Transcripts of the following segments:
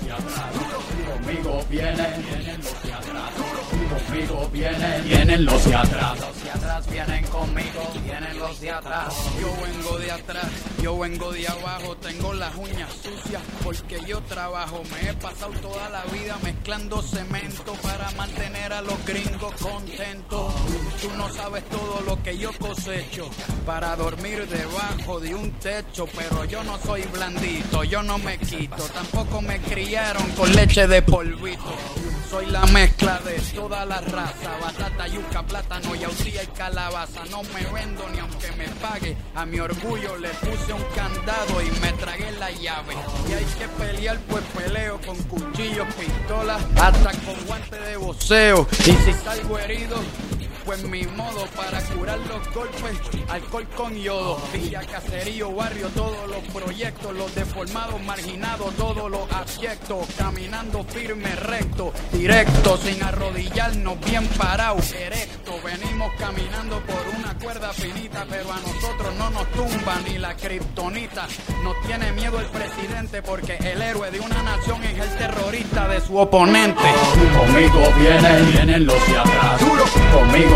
los de atrás. Conmigo vienen, vienen los de atrás. Conmigo vienen, vienen los de atrás. Vienen conmigo, vienen los de atrás. Yo vengo de atrás, yo vengo de abajo, tengo las uñas sucias porque yo trabajo. Me he pasado toda la vida mezclando cemento para mantener a los gringos contentos. Tú no sabes todo lo que yo cosecho para dormir debajo de un techo, pero yo no soy blandito, yo no me quito, tampoco me criaron con leche de polvito. Soy la mezcla de toda la raza, batata, yuca, plátano, yautía y calabaza. No me vendo ni aunque me pague, a mi orgullo le puse un candado y me tragué la llave. Y hay que pelear, pues peleo con cuchillos, pistolas, hasta con guantes de boxeo. Y si salgo herido, pues mi modo para curar los golpes, alcohol con yodo, villa, caserío, barrio, todos los proyectos, los deformados, marginados, todos los abyectos, caminando firme, recto, directo, sin arrodillarnos, bien parados, erecto, venimos caminando por una cuerda finita, pero a nosotros no nos tumba ni la kriptonita, nos tiene miedo el presidente porque el héroe de una nación es el terrorista de su oponente. Conmigo vienen, vienen los de atrás. Conmigo vienen, vienen los de atrás. Conmigo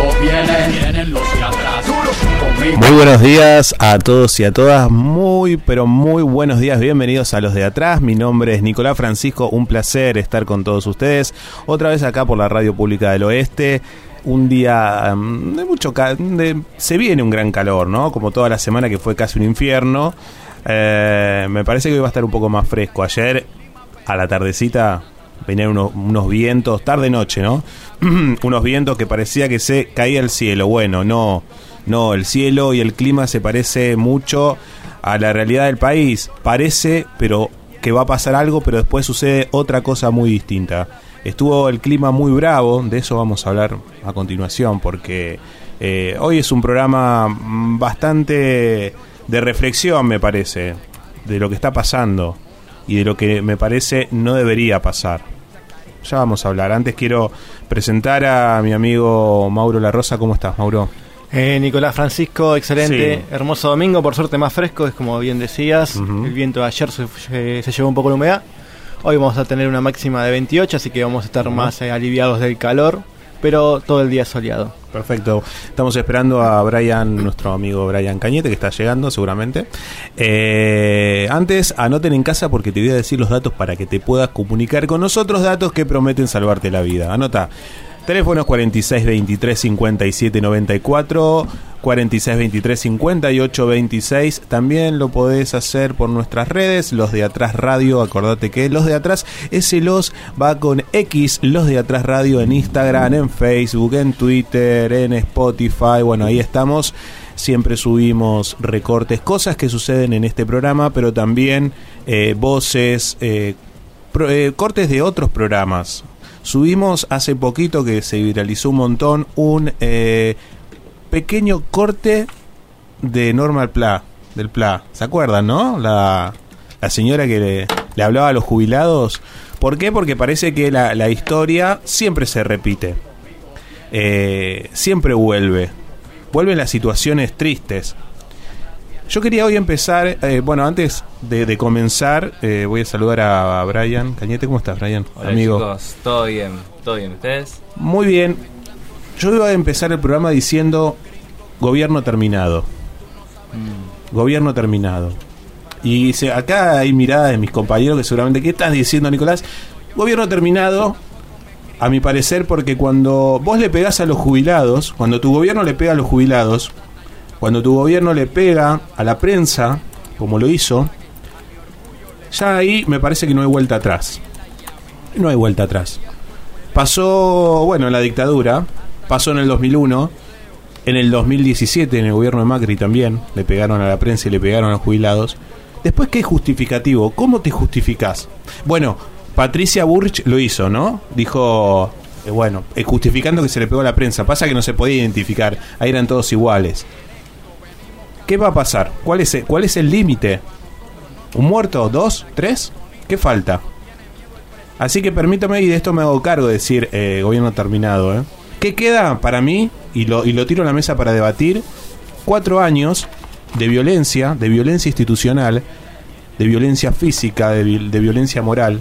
Muy buenos días a todos y a todas, muy pero muy buenos días, bienvenidos a los de atrás, mi nombre es Nicolás Francisco, un placer estar con todos ustedes, otra vez acá por la Radio Pública del Oeste, un día mm, de mucho, de- se viene un gran calor, ¿no? Como toda la semana que fue casi un infierno, Eh, me parece que hoy va a estar un poco más fresco, ayer a la tardecita venían unos, unos vientos, tarde-noche, ¿no? unos vientos que parecía que se caía el cielo. Bueno, no, no, el cielo y el clima se parece mucho a la realidad del país. Parece, pero que va a pasar algo, pero después sucede otra cosa muy distinta. Estuvo el clima muy bravo, de eso vamos a hablar a continuación, porque eh, hoy es un programa mm, bastante de reflexión, me parece, de lo que está pasando y de lo que me parece no debería pasar. Ya vamos a hablar. Antes quiero presentar a mi amigo Mauro La Rosa. ¿Cómo estás, Mauro? Eh, Nicolás Francisco, excelente, Sí. hermoso domingo, por suerte más fresco, es como bien decías, el viento de ayer se, eh, se llevó un poco la humedad, hoy vamos a tener una máxima de 28, así que vamos a estar más eh, aliviados del calor, pero todo el día soleado. Perfecto. Estamos esperando a Brian, nuestro amigo Brian Cañete, que está llegando seguramente. Eh, antes, anoten en casa porque te voy a decir los datos para que te puedas comunicar con nosotros, datos que prometen salvarte la vida. Anota. Teléfonos 4623 5794 4623 5826 También lo podés hacer por nuestras redes, los de atrás radio, acordate que los de atrás, ese los va con X, los de atrás radio en Instagram, en Facebook, en Twitter, en Spotify, bueno, ahí estamos. Siempre subimos recortes, cosas que suceden en este programa, pero también eh, voces, eh, pro- eh, cortes de otros programas. Subimos hace poquito que se viralizó un montón un eh, pequeño corte de Normal Pla, del Pla. ¿Se acuerdan, no? La, la señora que le, hablaba a los jubilados. ¿Por qué? Porque parece que la, la historia siempre se repite. Eh, siempre vuelve. Vuelven las situaciones tristes. Yo quería hoy empezar, eh, bueno, antes de, de comenzar, eh, voy a saludar a, a Brian Cañete. ¿Cómo estás, Brian? Hola Amigo. chicos, todo bien, todo bien. ¿Ustedes? Muy bien. Yo iba a empezar el programa diciendo gobierno terminado. Gobierno terminado. Y se- acá hay miradas de mis compañeros que seguramente, ¿qué estás diciendo, Nicolás? Gobierno terminado, a mi parecer, porque cuando vos le pegás a los jubilados, cuando tu gobierno le pega a los jubilados, cuando tu gobierno le pega a la prensa, como lo hizo, ya ahí me parece que no hay vuelta atrás. No hay vuelta atrás. Pasó, bueno, en la dictadura, pasó en el 2001, en el 2017, en el gobierno de Macri también, le pegaron a la prensa y le pegaron a los jubilados. Después, ¿qué justificativo? ¿Cómo te justificás? Bueno, Patricia Burrich lo hizo, ¿no? Dijo, eh, bueno, eh, justificando que se le pegó a la prensa. Pasa que no se podía identificar, ahí eran todos iguales. ¿Qué va a pasar? ¿Cuál es el, cuál es el límite? ¿Un muerto? ¿Dos? ¿Tres? ¿Qué falta? Así que permítame, y de esto me hago cargo de decir eh, gobierno terminado. ¿eh? ¿Qué queda para mí? Y lo, y lo tiro a la mesa para debatir. Cuatro años de violencia, de violencia institucional, de violencia física, de, de violencia moral,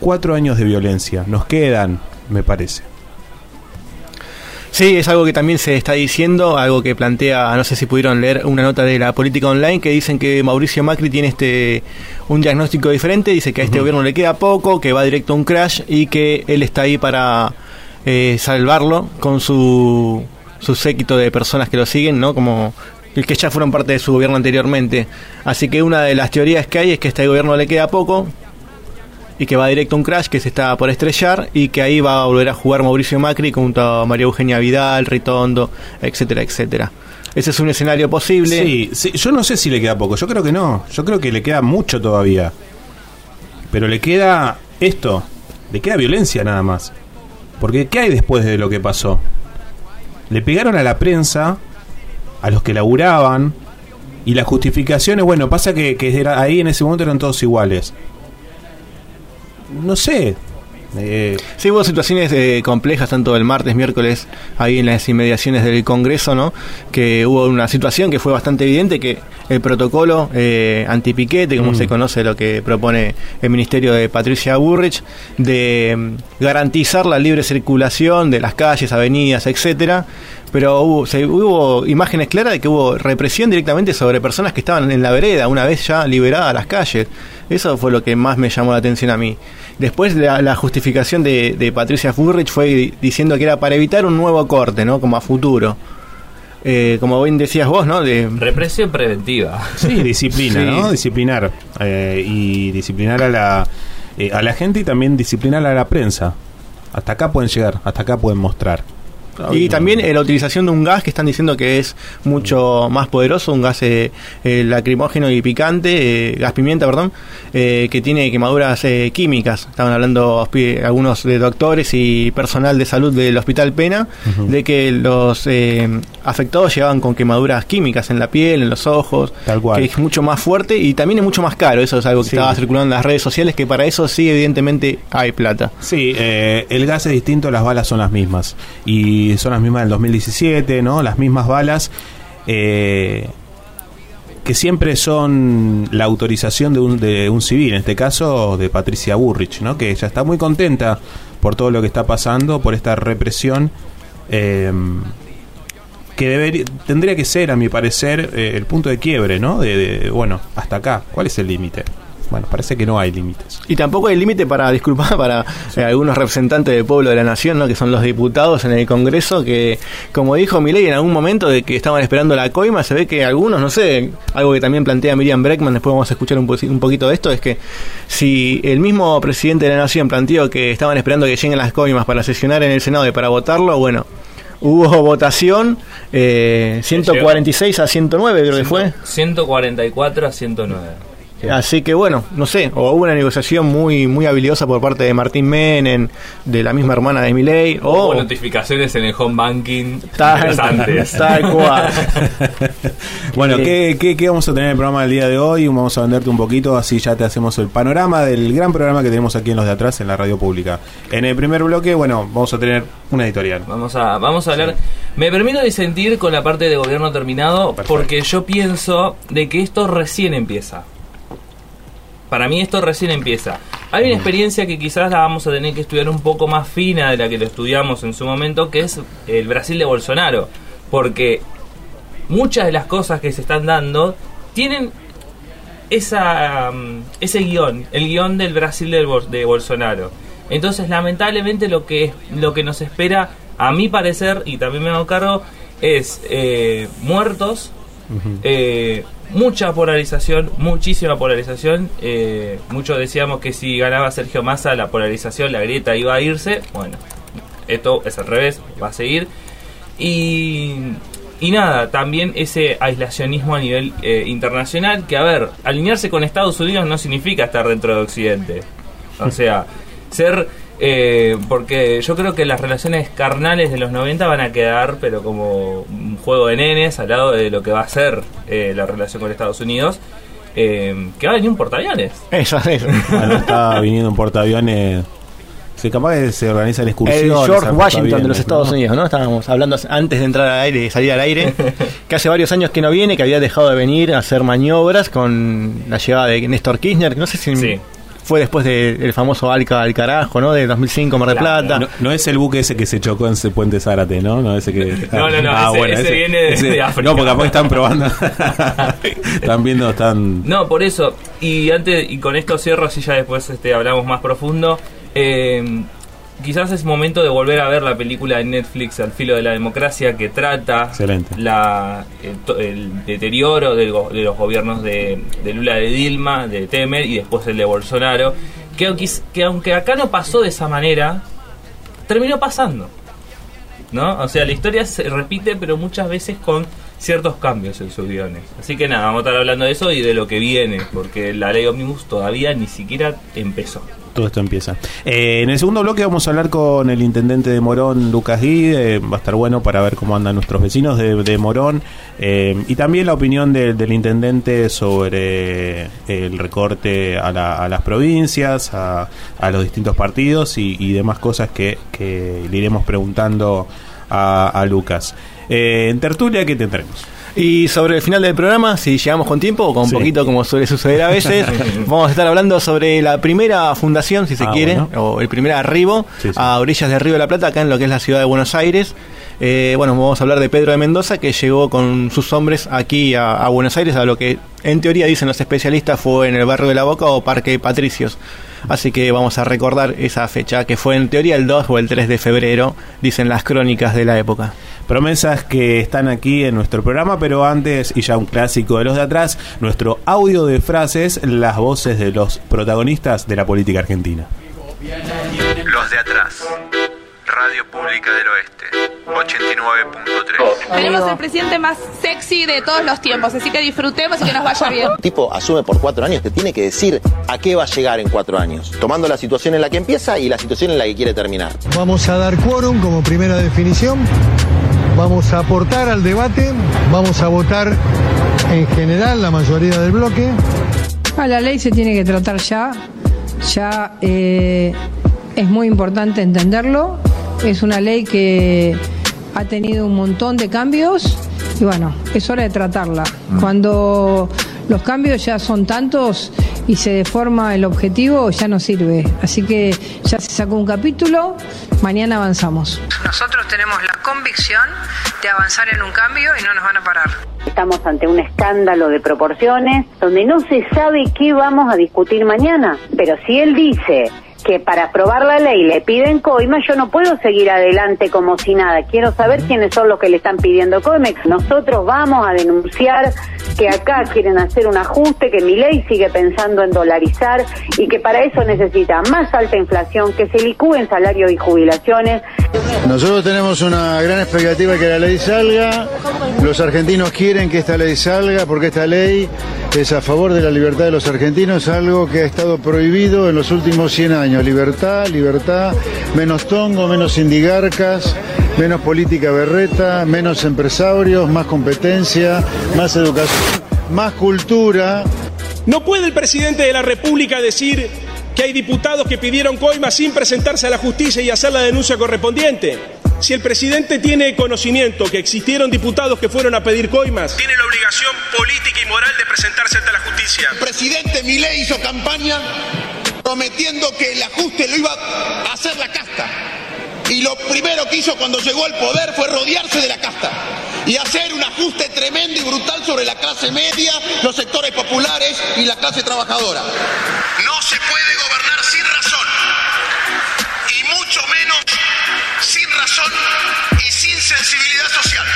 cuatro años de violencia. Nos quedan, me parece. Sí, es algo que también se está diciendo, algo que plantea, no sé si pudieron leer una nota de la política online que dicen que Mauricio Macri tiene este un diagnóstico diferente, dice que a este gobierno le queda poco, que va directo a un crash y que él está ahí para eh, salvarlo con su, su séquito de personas que lo siguen, ¿no? Como el que ya fueron parte de su gobierno anteriormente. Así que una de las teorías que hay es que a este gobierno le queda poco, y que va directo a un crash que se está por estrellar y que ahí va a volver a jugar Mauricio Macri junto a María Eugenia Vidal, Ritondo, etcétera, etcétera. Ese es un escenario posible. Sí, sí, yo no sé si le queda poco, yo creo que no, yo creo que le queda mucho todavía. Pero le queda esto, le queda violencia nada más. Porque ¿qué hay después de lo que pasó? Le pegaron a la prensa, a los que laburaban, y las justificaciones, bueno, pasa que, que era, ahí en ese momento eran todos iguales no sé. Eh, sí, hubo situaciones eh, complejas tanto el martes, miércoles, ahí en las inmediaciones del Congreso, ¿no? Que hubo una situación que fue bastante evidente, que el protocolo eh, antipiquete, como mm. se conoce lo que propone el Ministerio de Patricia Burrich, de mm, garantizar la libre circulación de las calles, avenidas, etcétera, pero hubo, hubo imágenes claras de que hubo represión directamente sobre personas que estaban en la vereda, una vez ya liberadas a las calles. Eso fue lo que más me llamó la atención a mí. Después la, justificación de, Patricia Burrich fue diciendo que era para evitar un nuevo corte, ¿no? Como a futuro. Eh, como bien decías vos, ¿no? De... Represión preventiva. Sí, disciplina, ¿no? Disciplinar. Eh, y disciplinar a la, eh, a la gente y también disciplinar a la prensa. Hasta acá pueden llegar, hasta acá pueden mostrar. Y también eh, la utilización de un gas que están diciendo que es mucho más poderoso, un gas eh, eh, lacrimógeno y picante, gas pimienta, perdón, que tiene quemaduras químicas. Estaban hablando algunos de doctores y personal de salud del Hospital Pena de que los afectados llegaban con quemaduras químicas en la piel, en los ojos, que es mucho más fuerte y también es mucho más caro. Eso es algo que estaba circulando en las redes sociales, que para eso sí, evidentemente, hay plata. Sí, el gas es distinto, las balas son las mismas. Y son las mismas del 2017, ¿no? Las mismas balas. Eh, que siempre son la autorización de un, de un civil, en este caso de Patricia Burrich, ¿no? que ella está muy contenta por todo lo que está pasando, por esta represión, eh, que debería, tendría que ser, a mi parecer, eh, el punto de quiebre, ¿no? de, bueno, hasta acá, ¿cuál es el límite? bueno, parece que no hay límites. Y tampoco hay límite para, disculpar, para eh, algunos representantes del pueblo de la nación, ¿no? que son los diputados en el Congreso, que como dijo Milei en algún momento de que estaban esperando la coima, se ve que algunos, no sé, algo que también plantea Miriam Breckman, después vamos a escuchar un, un poquito de esto, es que si el mismo presidente de la nación planteó que estaban esperando que lleguen las coimas para sesionar en el Senado y para votarlo, bueno, hubo votación eh, 146 a 109 creo que fue. 144 a 109 Así que bueno, no sé, o hubo una negociación muy muy habilidosa por parte de Martín Menem, de la misma hermana de Milei, o notificaciones en el home banking tal, tal cual. bueno, ¿qué, qué, vamos a tener en el programa del día de hoy? Vamos a venderte un poquito, así ya te hacemos el panorama del gran programa que tenemos aquí en los de atrás en la radio pública. En el primer bloque, bueno, vamos a tener una editorial. Vamos a, vamos a hablar. Me permito disentir con la parte de gobierno terminado porque yo pienso de que esto recién empieza para mí esto recién empieza. Hay una experiencia que quizás la vamos a tener que estudiar un poco más fina de la que lo estudiamos en su momento, que es el Brasil de Bolsonaro. Porque muchas de las cosas que se están dando tienen esa, um, ese guion, el guion del Brasil de, de Bolsonaro. Entonces, lamentablemente, lo que, lo que nos espera, a mi parecer, y también me hago cargo, es eh, muertos, mucha polarización, muchísima polarización. Eh, muchos decíamos que si ganaba Sergio Massa, la polarización, la grieta iba a irse. Bueno, esto es al revés, va a seguir. Y, y nada, también ese aislacionismo a nivel eh, internacional, que a ver, alinearse con Estados Unidos no significa estar dentro de Occidente. O sea, ser eh, porque yo creo que las relaciones carnales de los 90 van a quedar, pero como un juego de nenes al lado de lo que va a ser eh, la relación con Estados Unidos. Eh, que va a venir un portaaviones. Eso, eso. Bueno, está viniendo un portaaviones. Se capaz que se organiza la excursión. El George Washington de los Estados Unidos, ¿no? Estábamos hablando antes de entrar al aire y salir al aire, que hace varios años que no viene, que había dejado de venir a hacer maniobras con la llegada de Néstor Kirchner, no sé si sí fue después del famoso Alca al carajo, ¿no? De 2005, Mar del Claro, Plata. No, no es el buque ese que se chocó en ese puente Zárate, ¿no? No, ese que... No, no, no, ese- ese viene de África. No, porque capaz están probando. están viendo, están... No, por eso. Y antes y con esto cierro, así ya después este, hablamos más profundo. Eh, quizás es momento de volver a ver la película de Netflix Al filo de la democracia que trata Excelente. la, el, el deterioro del de los gobiernos de, de Lula de Dilma, de Temer y después el de Bolsonaro. Que, aunque- que aunque acá no pasó de esa manera, terminó pasando. ¿No? O sea, la historia se repite, pero muchas veces con ciertos cambios en sus guiones. Así que nada, vamos a estar hablando de eso y de lo que viene, porque la ley Omnibus todavía ni siquiera empezó. Todo esto empieza. Eh, en el segundo bloque vamos a hablar con el intendente de Morón, Lucas Gui. eh, va a estar bueno para ver cómo andan nuestros vecinos de, de Morón. eh, y también la opinión de- del intendente sobre el recorte a, la- a las provincias, a, a los distintos partidos y, demás cosas que, que le iremos preguntando a, a Lucas. Eh, en tertulia, ¿qué tendremos? Y sobre el final del programa, si llegamos con tiempo o con Sí. poquito, como suele suceder a veces, vamos a estar hablando sobre la primera fundación, si se Ah, quiere, bueno. o el primer arribo Sí, sí. a orillas del Río de la Plata, acá en lo que es la ciudad de Buenos Aires. Eh, bueno, vamos a hablar de Pedro de Mendoza, que llegó con sus hombres aquí a, a Buenos Aires, a lo que en teoría dicen los especialistas fue en el barrio de la Boca o Parque Patricios. Así que vamos a recordar esa fecha, que fue en teoría el 2 o el 3 de febrero, dicen las crónicas de la época. Promesas que están aquí en nuestro programa, pero antes, y ya un clásico de los de atrás, nuestro audio de frases, las voces de los protagonistas de la política argentina. Los de atrás. Radio Pública del Oeste. 89.3. Tenemos el presidente más sexy de todos los tiempos, así que disfrutemos y que nos vaya bien. El tipo asume por cuatro años, te tiene que decir a qué va a llegar en cuatro años, tomando la situación en la que empieza y la situación en la que quiere terminar. Vamos a dar quórum como primera definición, vamos a aportar al debate, vamos a votar en general la mayoría del bloque. Ah, la ley se tiene que tratar ya, ya eh, es muy importante entenderlo, es una ley que ha tenido un montón de cambios y bueno, es hora de tratarla. Cuando los cambios ya son tantos y se deforma el objetivo, ya no sirve. Así que ya se sacó un capítulo, mañana avanzamos. Nosotros tenemos la convicción de avanzar en un cambio y no nos van a parar. Estamos ante un escándalo de proporciones donde no se sabe qué vamos a discutir mañana. Pero si él dice que para aprobar la ley le piden coima, yo no puedo seguir adelante como si nada. Quiero saber quiénes son los que le están pidiendo coima. Nosotros vamos a denunciar que acá quieren hacer un ajuste, que mi ley sigue pensando en dolarizar y que para eso necesita más alta inflación, que se licúen salarios y jubilaciones. Nosotros tenemos una gran expectativa de que la ley salga. Los argentinos quieren que esta ley salga porque esta ley es a favor de la libertad de los argentinos, algo que ha estado prohibido en los últimos 100 años. Libertad, libertad, menos tongo, menos indigarcas, menos política berreta, menos empresarios, más competencia, más educación, más cultura. No puede el presidente de la República decir que hay diputados que pidieron coima sin presentarse a la justicia y hacer la denuncia correspondiente. Si el presidente tiene conocimiento que existieron diputados que fueron a pedir coimas, tiene la obligación política y moral de presentarse ante la justicia. El presidente Milei hizo campaña prometiendo que el ajuste lo iba a hacer la casta. Y lo primero que hizo cuando llegó al poder fue rodearse de la casta y hacer un ajuste tremendo y brutal sobre la clase media, los sectores populares y la clase trabajadora. No se puede gobernar sin razón y mucho menos razón y sin sensibilidad social.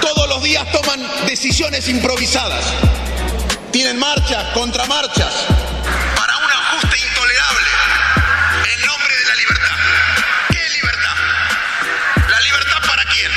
Todos los días toman decisiones improvisadas. Tienen marchas, contramarchas, para un ajuste intolerable en nombre de la libertad. ¿Qué libertad? ¿La libertad para quién?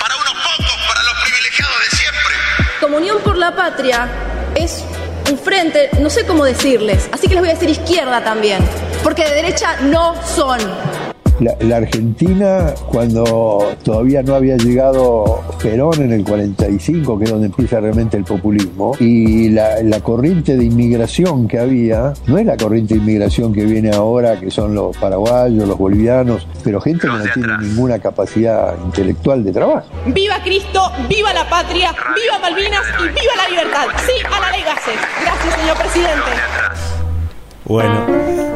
¿Para unos pocos, para los privilegiados de siempre? Comunión por la Patria es un frente, no sé cómo decirles, así que les voy a decir izquierda también, porque de derecha no son. La, la, Argentina, cuando todavía no había llegado Perón en el 45, que es donde empieza realmente el populismo, y la, la, corriente de inmigración que había, no es la corriente de inmigración que viene ahora, que son los paraguayos, los bolivianos, pero gente que no tiene ninguna capacidad intelectual de trabajo. ¡Viva Cristo! ¡Viva la patria! ¡Viva Malvinas! ¡Y viva la libertad! ¡Sí a la ley Gases! Gracias, señor presidente. Bueno.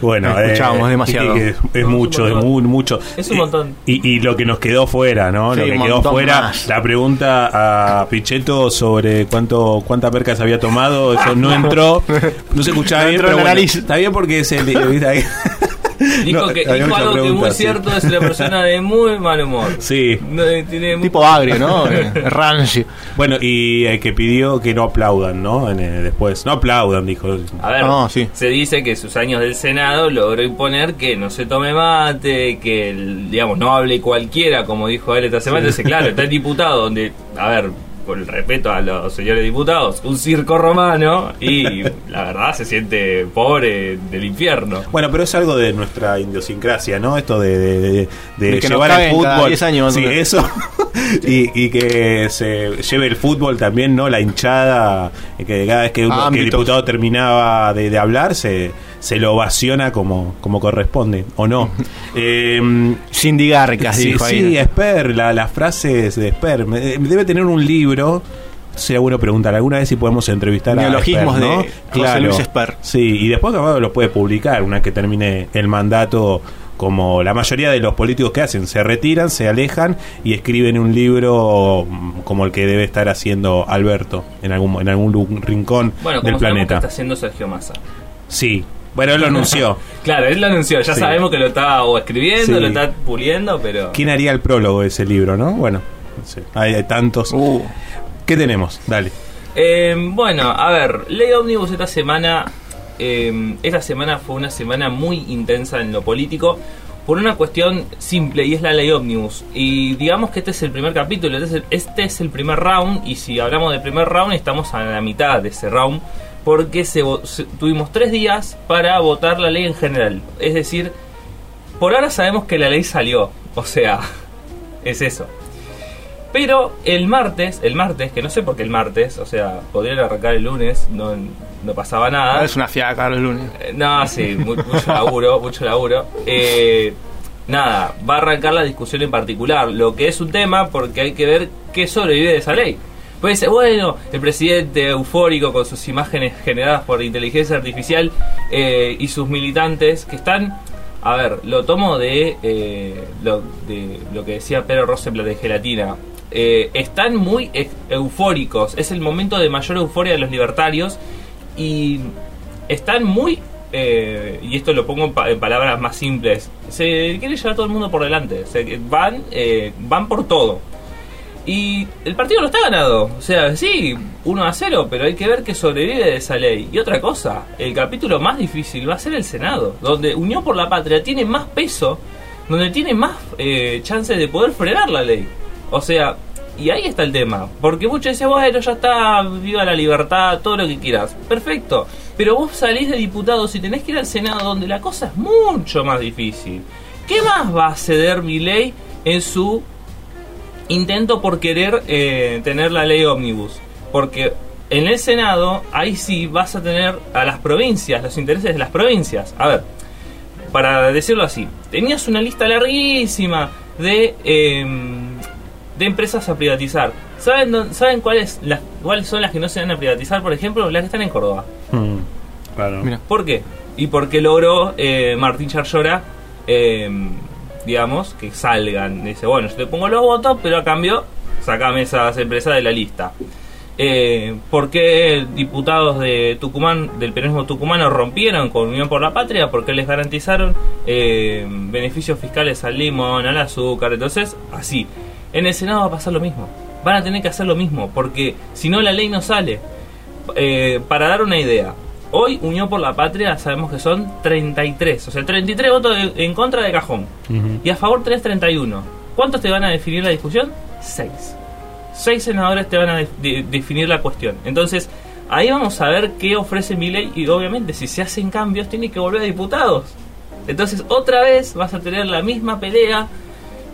Bueno, Escuchábamos eh, demasiado. Es, es mucho, es muy, mucho. Es un montón. Y, y lo que nos quedó fuera, ¿no? Sí, lo que quedó fuera, más. la pregunta a Pichetto sobre cuánto cuánta perca se había tomado, eso no entró, no se escuchaba No bien, entró pero en la bueno, nariz. está bien porque es el... Dijo, No, que, dijo algo que es muy sí. cierto, es una persona de muy mal humor. Sí. No, eh, tiene Tipo agrio, ¿no? Eh, Rancio. Bueno, y eh, que pidió que no aplaudan, ¿no? En, eh, después, no aplaudan, dijo. A ver, sí. se dice que sus años del Senado logró imponer que no se tome mate, que, el- digamos, no hable cualquiera, como dijo él esta semana. Entonces, claro, está el diputado donde, a ver, por el respeto a los señores diputados, un circo romano y la verdad se siente pobre del infierno. Bueno, pero es algo de nuestra idiosincrasia, ¿no? Esto de, de, de- de De que nos llevar el fútbol. 10 años, sí, eso. y, y que se lleve el fútbol también, ¿no? La hinchada, eh, que cada vez que, uno- que el Ámbitos. diputado terminaba de, de hablar, se, se lo ovaciona como, como corresponde, ¿o no? eh, Cindy Garcas, Sí, dijo ahí. sí, Esper, la- las frases de Esper. Me- Debe tener un libro. Sería bueno preguntar alguna vez si podemos entrevistar a Neologismos Esper, ¿no? de José Luis Esper. Sí, y después capaz lo puede publicar una vez que termine el mandato. Como la mayoría de los políticos que hacen, se retiran, se alejan y escriben un libro mm, como el que debe estar haciendo Alberto en algún en algún rincón Bueno, del como que planeta. está haciendo Sergio Massa. Sí, bueno, él lo anunció. Claro, él lo anunció, ya Sí. sabemos que lo está o escribiendo, Sí. lo está puliendo, pero... ¿Quién haría el prólogo de ese libro, no? Bueno, no sé, hay, hay tantos. Uh. ¿Qué tenemos? Dale. Eh, bueno, a ver, Ley Omnibus esta semana, eh, esta semana fue una semana muy intensa en lo político por una cuestión simple y es la Ley Omnibus. Y digamos que este es el primer capítulo, este es el, este es el primer round y si hablamos del primer round estamos a la mitad de ese round porque se se- tuvimos tres días para votar la ley en general. Es decir, por ahora sabemos que la ley salió, o sea, es eso. Pero el martes, el martes, que no sé por qué el martes, o sea, podrían arrancar el lunes, no, no pasaba nada. Es una fiaca el lunes. Eh, No, sí, mu- mucho laburo, mucho laburo. Eh, nada, va a arrancar la discusión en particular, lo que es un tema porque hay que ver qué sobrevive de esa ley. Puede ser, bueno, el presidente eufórico con sus imágenes generadas por inteligencia artificial eh, y sus militantes que están, a ver, lo tomo de, eh, lo, de lo que decía Pedro Rosenblatt de Gelatina. Eh, están muy e- eufóricos, es el momento de mayor euforia de los libertarios y están muy, eh, y esto lo pongo en, pa- en palabras más simples, se quiere llevar a todo el mundo por delante, se, van, eh, van por todo. Y el partido no está ganado, o sea, sí, 1 a 0, pero hay que ver que sobrevive de esa ley. Y otra cosa, el capítulo más difícil va a ser el Senado, donde Unión por la Patria tiene más peso, donde tiene más eh, chances de poder frenar la ley. O sea, y ahí está el tema. Porque muchos dicen, bueno, ya está, viva la libertad, todo lo que quieras. Perfecto. Pero vos salís de diputados y tenés que ir al Senado donde la cosa es mucho más difícil. ¿Qué más va a ceder mi ley en su intento por querer eh, tener la ley ómnibus? Porque en el Senado, ahí sí vas a tener a las provincias, los intereses de las provincias. A ver, para decirlo así, tenías una lista larguísima de, eh, de empresas a privatizar. ¿Saben, ¿saben cuáles, las, cuáles son las que no se van a privatizar? Por ejemplo, las que están en Córdoba. Mm, claro. ¿Por qué? Y porque logró eh, Martín Charllora, eh, digamos, que salgan. Dice, bueno, yo te pongo los votos, pero a cambio, sacame esas empresas de la lista. Eh, ¿Por qué diputados de Tucumán, del peronismo tucumano, rompieron con Unión por la Patria? Porque les garantizaron eh, beneficios fiscales al limón, al azúcar. Entonces, así. En el Senado va a pasar lo mismo. Van a tener que hacer lo mismo, porque si no la ley no sale. Eh, para dar una idea, hoy Unión por la Patria sabemos que son 33, o sea, 33 votos de- en contra de cajón. Y a favor tenés 31. ¿Cuántos te van a definir la discusión? 6. 6 senadores te van a de- de- definir la cuestión. Entonces, ahí vamos a ver qué ofrece mi ley y obviamente si se hacen cambios tiene que volver a diputados. Entonces, otra vez vas a tener la misma pelea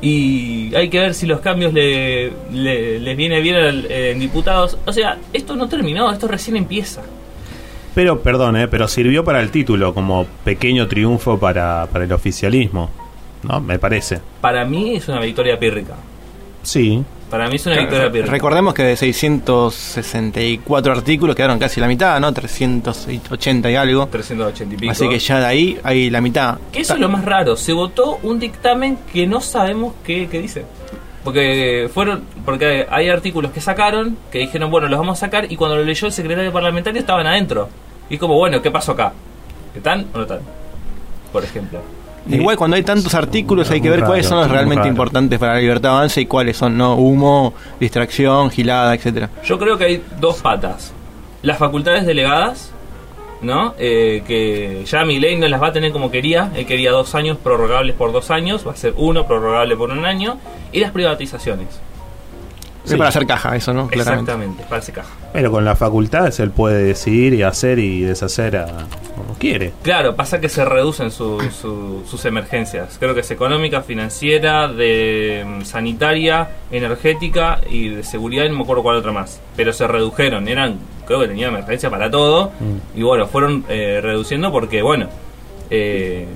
y hay que ver si los cambios le, le- les viene bien en diputados. O sea, esto no terminó, esto recién empieza. Pero, perdón, eh, pero sirvió para el título como pequeño triunfo para, para el oficialismo. ¿No? Me parece. Para mí es una victoria pírrica. Sí, Para mí es una victoria pírrica. Recordemos que de 664 artículos quedaron casi la mitad, ¿no? 380 y algo. 380 y pico. Así que ya de ahí hay la mitad. Que eso es lo más raro. Se votó un dictamen que no sabemos qué, qué dice. Porque fueron, porque hay artículos que sacaron, que dijeron, bueno, los vamos a sacar, y cuando lo leyó el secretario parlamentario estaban adentro. Y como, bueno, ¿qué pasó acá? ¿Están o no están? Por ejemplo. Igual cuando hay tantos artículos hay que ver cuáles son los realmente raro. importantes para la libertad de avance y cuáles son no humo, distracción, gilada, etcétera. Yo creo que hay dos patas. Las facultades delegadas, ¿no? Eh, que ya mi ley no las va a tener como quería. Él quería dos años prorrogables por dos años, va a ser uno prorrogable por un año. Y las privatizaciones. Es para hacer caja eso, ¿no? Claramente. Exactamente, para hacer caja. Pero con las facultades él puede decidir y hacer y deshacer a, como quiere. Claro, pasa que se reducen su- su- sus emergencias. Creo que es económica, financiera, de mm, sanitaria, energética y de seguridad, y no me acuerdo cuál otra más. Pero se redujeron, eran, creo que tenía emergencia para todo. Y bueno, fueron eh, reduciendo porque, bueno, eh,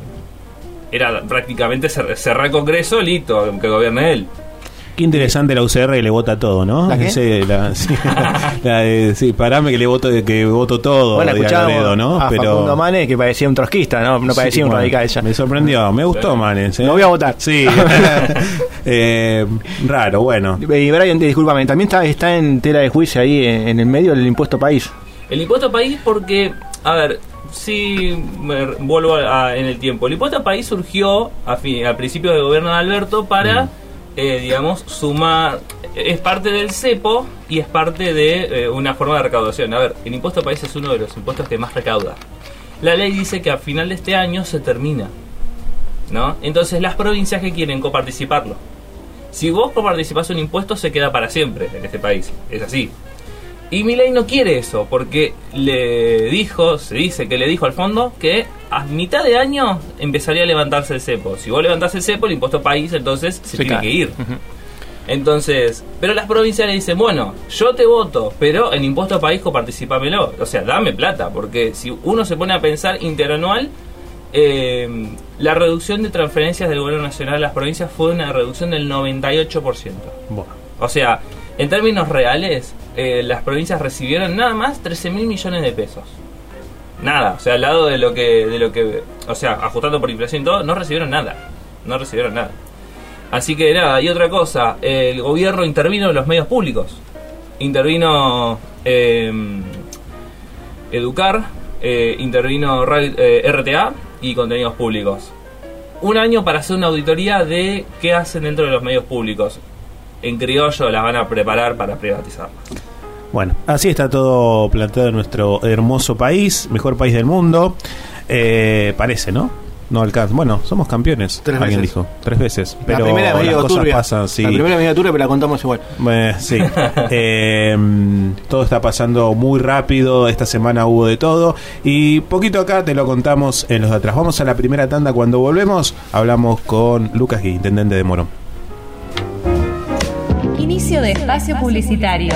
era prácticamente cer- cerrar el Congreso, listo, que gobierne él. Qué interesante la UCR que le vota todo, ¿no? ¿La qué? Ese, la- sí, la de- sí, parame que le voto, que voto todo. Bueno, Agredo, ¿no? a Facundo Manes que parecía un trotskista, ¿no? No parecía Sí, un bueno, radical ya. Me sorprendió, me gustó Manes. ¿eh? Lo voy a votar. Sí. Eh, raro, bueno. Y Brian, discúlpame, también está, está en tela de juicio ahí en, en el medio del impuesto país. El impuesto país porque, a ver, si me vuelvo a- en el tiempo, el impuesto país surgió a, fin, a principios del gobierno de Alberto para, eh, digamos, sumar, es parte del cepo y es parte de eh, una forma de recaudación. A ver, el impuesto país es uno de los impuestos que más recauda. La ley dice que a final de este año se termina, ¿no? Entonces las provincias que quieren coparticiparlo. Si vos coparticipás un impuesto se queda para siempre en este país, es así. Y Milei no quiere eso, porque le dijo, se dice que le dijo al fondo que a mitad de año empezaría a levantarse el cepo. Si vos levantás el cepo, el impuesto país entonces se, Se tiene cae. que ir. Entonces, pero las provincias le dicen, bueno, yo te voto, pero en impuesto país coparticipámelo. O sea, dame plata, porque si uno se pone a pensar interanual, eh, la reducción de transferencias del gobierno nacional a las provincias fue una reducción del 98%. Bueno. O sea, en términos reales, eh, las provincias recibieron nada más 13 mil millones de pesos. Nada, o sea, al lado de lo que, de lo que, o sea, ajustando por inflación y todo, no recibieron nada. No recibieron nada. Así que nada, y otra cosa, el gobierno intervino en los medios públicos. Intervino eh, Educar, eh, intervino radio- eh, RTA y contenidos públicos. Un año para hacer una auditoría de qué hacen dentro de los medios públicos. En criollo las van a preparar para privatizarlas. Bueno, así está todo planteado en nuestro hermoso país, mejor país del mundo. Eh, parece, ¿no? No alcanza. Bueno, somos campeones. Tres alguien veces. dijo. Tres veces. Pero la primera las cosas turbia. pasan, sí. La primera es medio turbia, pero la contamos igual. Eh, sí. Eh, mm, todo está pasando muy rápido. Esta semana hubo de todo. Y poquito acá te lo contamos en los de atrás. Vamos a la primera tanda. Cuando volvemos, hablamos con Lucas Gui, intendente de Morón. Inicio de espacio publicitario.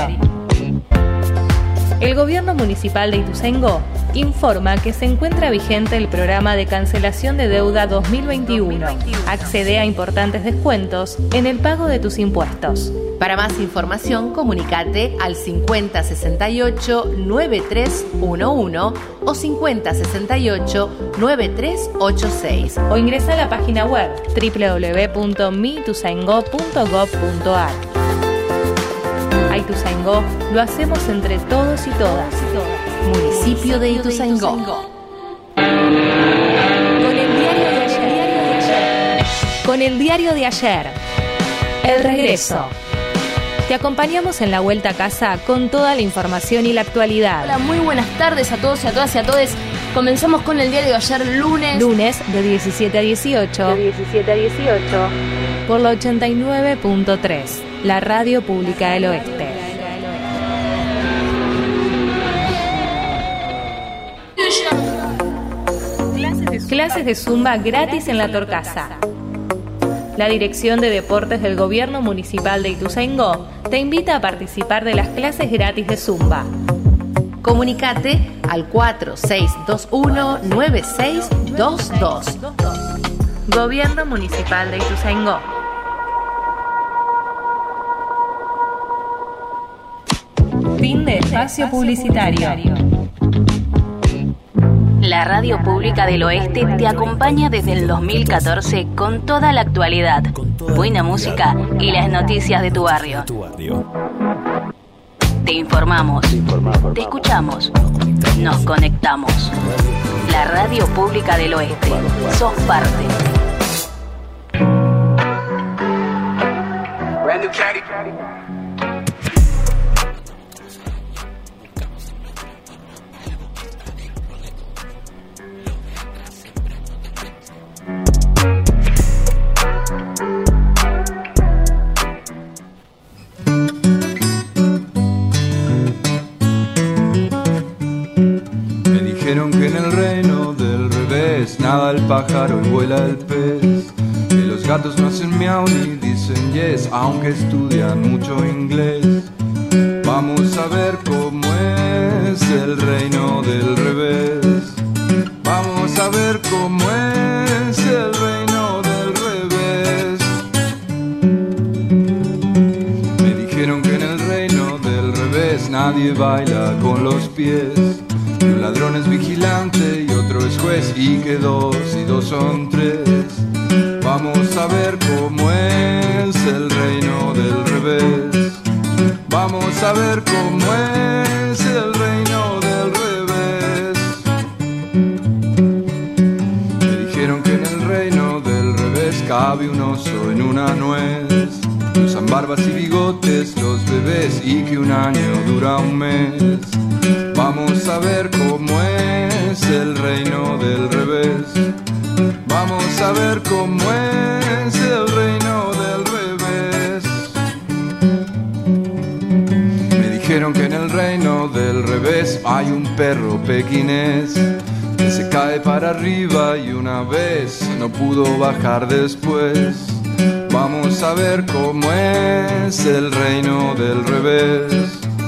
El gobierno municipal de Ituzaingó informa que se encuentra vigente el programa de cancelación de deuda 2021. Accede a importantes descuentos en el pago de tus impuestos. Para más información, comunicate al 5068-9311 o 5068-9386. O ingresa a la página web www.mituzaingó.gov.ar. Ituzaingó lo hacemos entre todos y todas. Municipio de Ituzaingó. Con el diario de ayer. Con el diario de ayer. El regreso. Te acompañamos en la vuelta a casa con toda la información y la actualidad. Hola, muy buenas tardes a todos y a todas y a todos. Comenzamos con el diario de ayer, lunes. Lunes de 17 a 18. De 17 a 18. Por la 89.3, la radio pública del oeste. Clases de Zumba gratis en la Torcasa. La Dirección de Deportes del Gobierno Municipal de Ituzaingó te invita a participar de las clases gratis de Zumba. Comunicate al 4621-9622. Gobierno Municipal de Ituzaingó. Fin de espacio publicitario. La radio pública del oeste te acompaña desde el 2014 con toda la actualidad, buena música y las noticias de tu barrio. Te informamos, te escuchamos, nos conectamos. La radio pública del oeste. Sos parte. Me pájaro y vuela el pez. Que los gatos no hacen miau ni dicen yes, aunque estudian mucho inglés. Vamos a ver cómo es el reino del revés. Vamos a ver cómo es el reino del revés. Me dijeron que en el reino del revés nadie baila con los pies. Que un ladrón es juez y que dos y dos son tres. Vamos a ver cómo es el reino del revés. Vamos a ver cómo es el reino del revés. Me dijeron que en el reino del revés cabe un oso en una nuez. Usan barbas y bigotes los bebés y que un año dura un mes. Vamos a ver cómo es el reino del revés. Vamos a ver cómo es el reino del revés. Me dijeron que en el reino del revés hay un perro pequinés que se cae para arriba y una vez no pudo bajar después. Vamos a ver cómo es el reino del revés.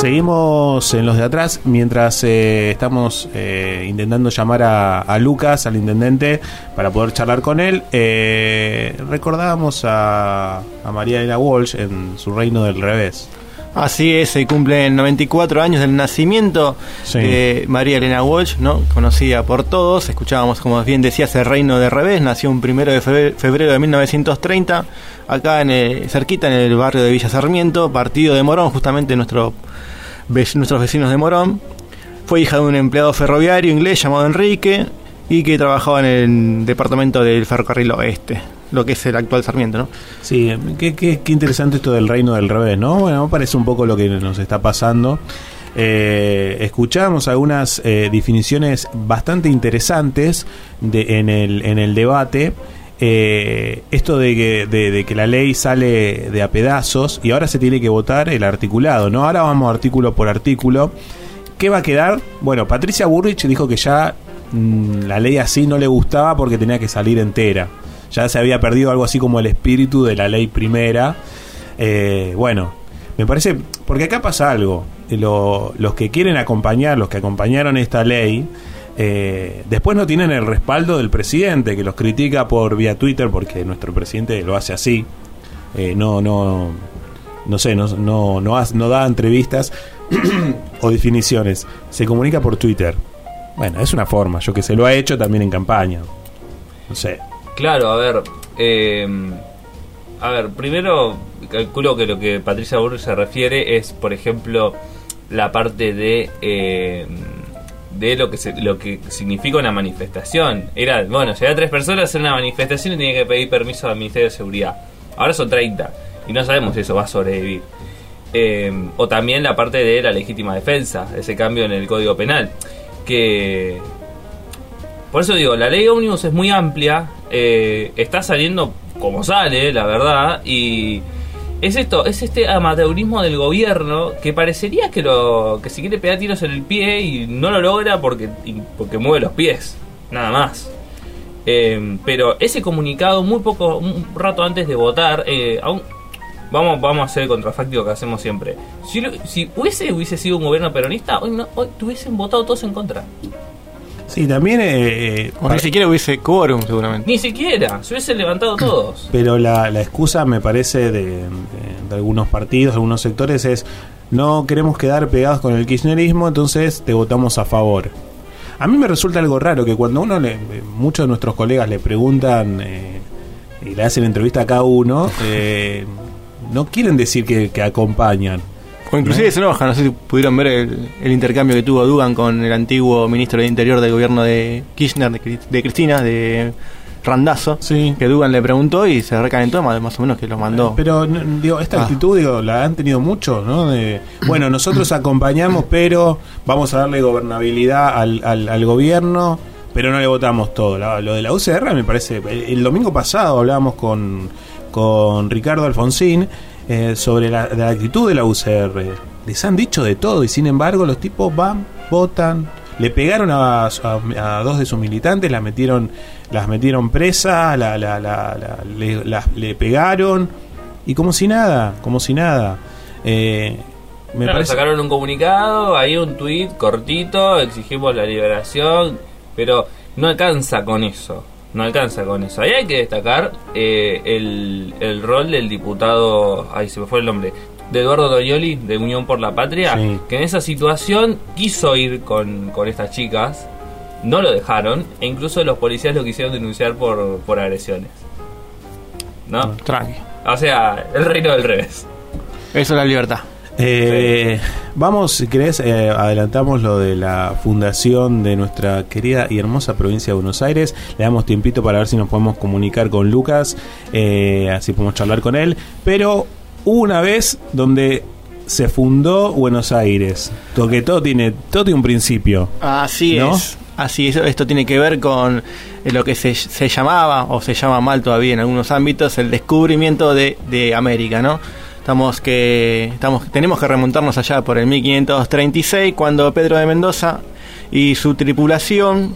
Seguimos en los de atrás mientras eh, estamos eh, intentando llamar a, Lucas, al intendente, para poder charlar con él. Eh, recordábamos a, a María Elena Walsh en su reino del revés. Así es, se cumplen 94 años del nacimiento de María Elena Walsh, ¿no? conocida por todos. Escuchábamos, como bien decías, el reino de revés. Nació un primero de febrero, de 1930, acá en el- cerquita en el barrio de Villa Sarmiento, partido de Morón, justamente nuestro, nuestros vecinos de Morón. Fue hija de un empleado ferroviario inglés llamado Enrique y que trabajaba en el departamento del ferrocarril oeste, lo que es el actual Sarmiento, ¿no? Sí, qué, qué- interesante esto del reino del revés, ¿no? Bueno, parece un poco lo que nos está pasando. Eh, escuchamos algunas eh, definiciones bastante interesantes de, en, el, en el debate. Eh, esto de que, de, de que la ley sale de a pedazos y ahora se tiene que votar el articulado, ¿no? Ahora vamos artículo por artículo. ¿Qué va a quedar? Bueno, Patricia Burrich dijo que ya mm, la ley así no le gustaba porque tenía que salir entera. Ya se había perdido algo así como el espíritu de la ley primera. Eh, bueno, me parece, porque acá pasa algo. Lo- los que quieren acompañar, los que acompañaron esta ley, eh, después no tienen el respaldo del presidente, que los critica por vía Twitter, porque nuestro presidente lo hace así. eh, no, no, no sé, no, no, no da entrevistas o definiciones, se comunica por Twitter. Bueno, es una forma, yo que se lo ha hecho también en campaña. No sé. Claro, a ver. eh, a ver, primero calculo que lo que Patricia Burr se refiere es, por ejemplo, la parte de eh, de lo que se- lo que significa una manifestación. Era, bueno, llegar tres personas a hacer una manifestación y tenía que pedir permiso al Ministerio de Seguridad. Ahora son 30 y no sabemos si eso va a sobrevivir. Eh, o también la parte de la legítima defensa, ese cambio en el Código Penal, que por eso digo, la ley ómnibus es muy amplia, eh, está saliendo como sale, la verdad, y es esto, es este amateurismo del gobierno que parecería que lo que se quiere pegar tiros en el pie y no lo logra porque, porque mueve los pies, nada más. Eh, pero ese comunicado muy poco, un rato antes de votar, eh, aún- vamos, vamos a hacer el contrafáctico que hacemos siempre. Si, lo- si hubiese, hubiese sido un gobierno peronista, hoy, no, hoy tuviesen votado todos en contra. Sí, también... eh, O ni siquiera hubiese quórum, seguramente. Ni siquiera, se hubiesen levantado todos. Pero la, la excusa, me parece, de, de- de algunos partidos, algunos sectores, es no queremos quedar pegados con el kirchnerismo, entonces te votamos a favor. A mí me resulta algo raro que cuando uno le, muchos de nuestros colegas le preguntan eh, y le hacen entrevista a cada uno, eh, no quieren decir que, que acompañan. O inclusive se enojan, no sé si pudieron ver el, el intercambio que tuvo Dugan con el antiguo ministro de Interior del gobierno de Kirchner, de, de Cristina, de Randazo, que Dugan le preguntó y se recalentó más, más o menos que lo mandó. Pero n- digo, esta Ah. actitud digo, la han tenido muchos, ¿no? De, bueno, nosotros acompañamos, pero vamos a darle gobernabilidad al, al, al gobierno, pero no le votamos todo. La- lo de la UCR me parece. El, el domingo pasado hablábamos con, con Ricardo Alfonsín eh, sobre la, la actitud de la UCR. Les han dicho de todo y sin embargo los tipos van, votan. Le pegaron a, a- a dos de sus militantes, las metieron, las metieron presas, la, la- la- la- le, le pegaron y como si nada, como si nada. Eh, me Claro, parece sacaron un comunicado, ahí un tuit cortito, exigimos la liberación, pero no alcanza con eso. No alcanza con eso. Ahí hay que destacar eh, el, el rol del diputado, ahí se me fue el nombre, de Eduardo Doñoli, de Unión por la Patria, Sí. que en esa situación quiso ir con, con estas chicas, no lo dejaron, e incluso los policías lo quisieron denunciar por, por agresiones. ¿No? Tranqui. O sea, el reino del revés. Eso es la libertad. Eh, vamos, si querés, eh, adelantamos lo de la fundación de nuestra querida y hermosa provincia de Buenos Aires. Le damos tiempito para ver si nos podemos comunicar con Lucas, eh, así podemos charlar con él. Pero hubo una vez donde se fundó Buenos Aires, porque todo tiene, todo tiene un principio. Así ¿No? es. Así es. Esto tiene que ver con eh, lo que se, se llamaba, o se llama mal todavía en algunos ámbitos, el descubrimiento de, de América, ¿no? Estamos que, estamos, tenemos que remontarnos allá por el 1536, cuando Pedro de Mendoza y su tripulación,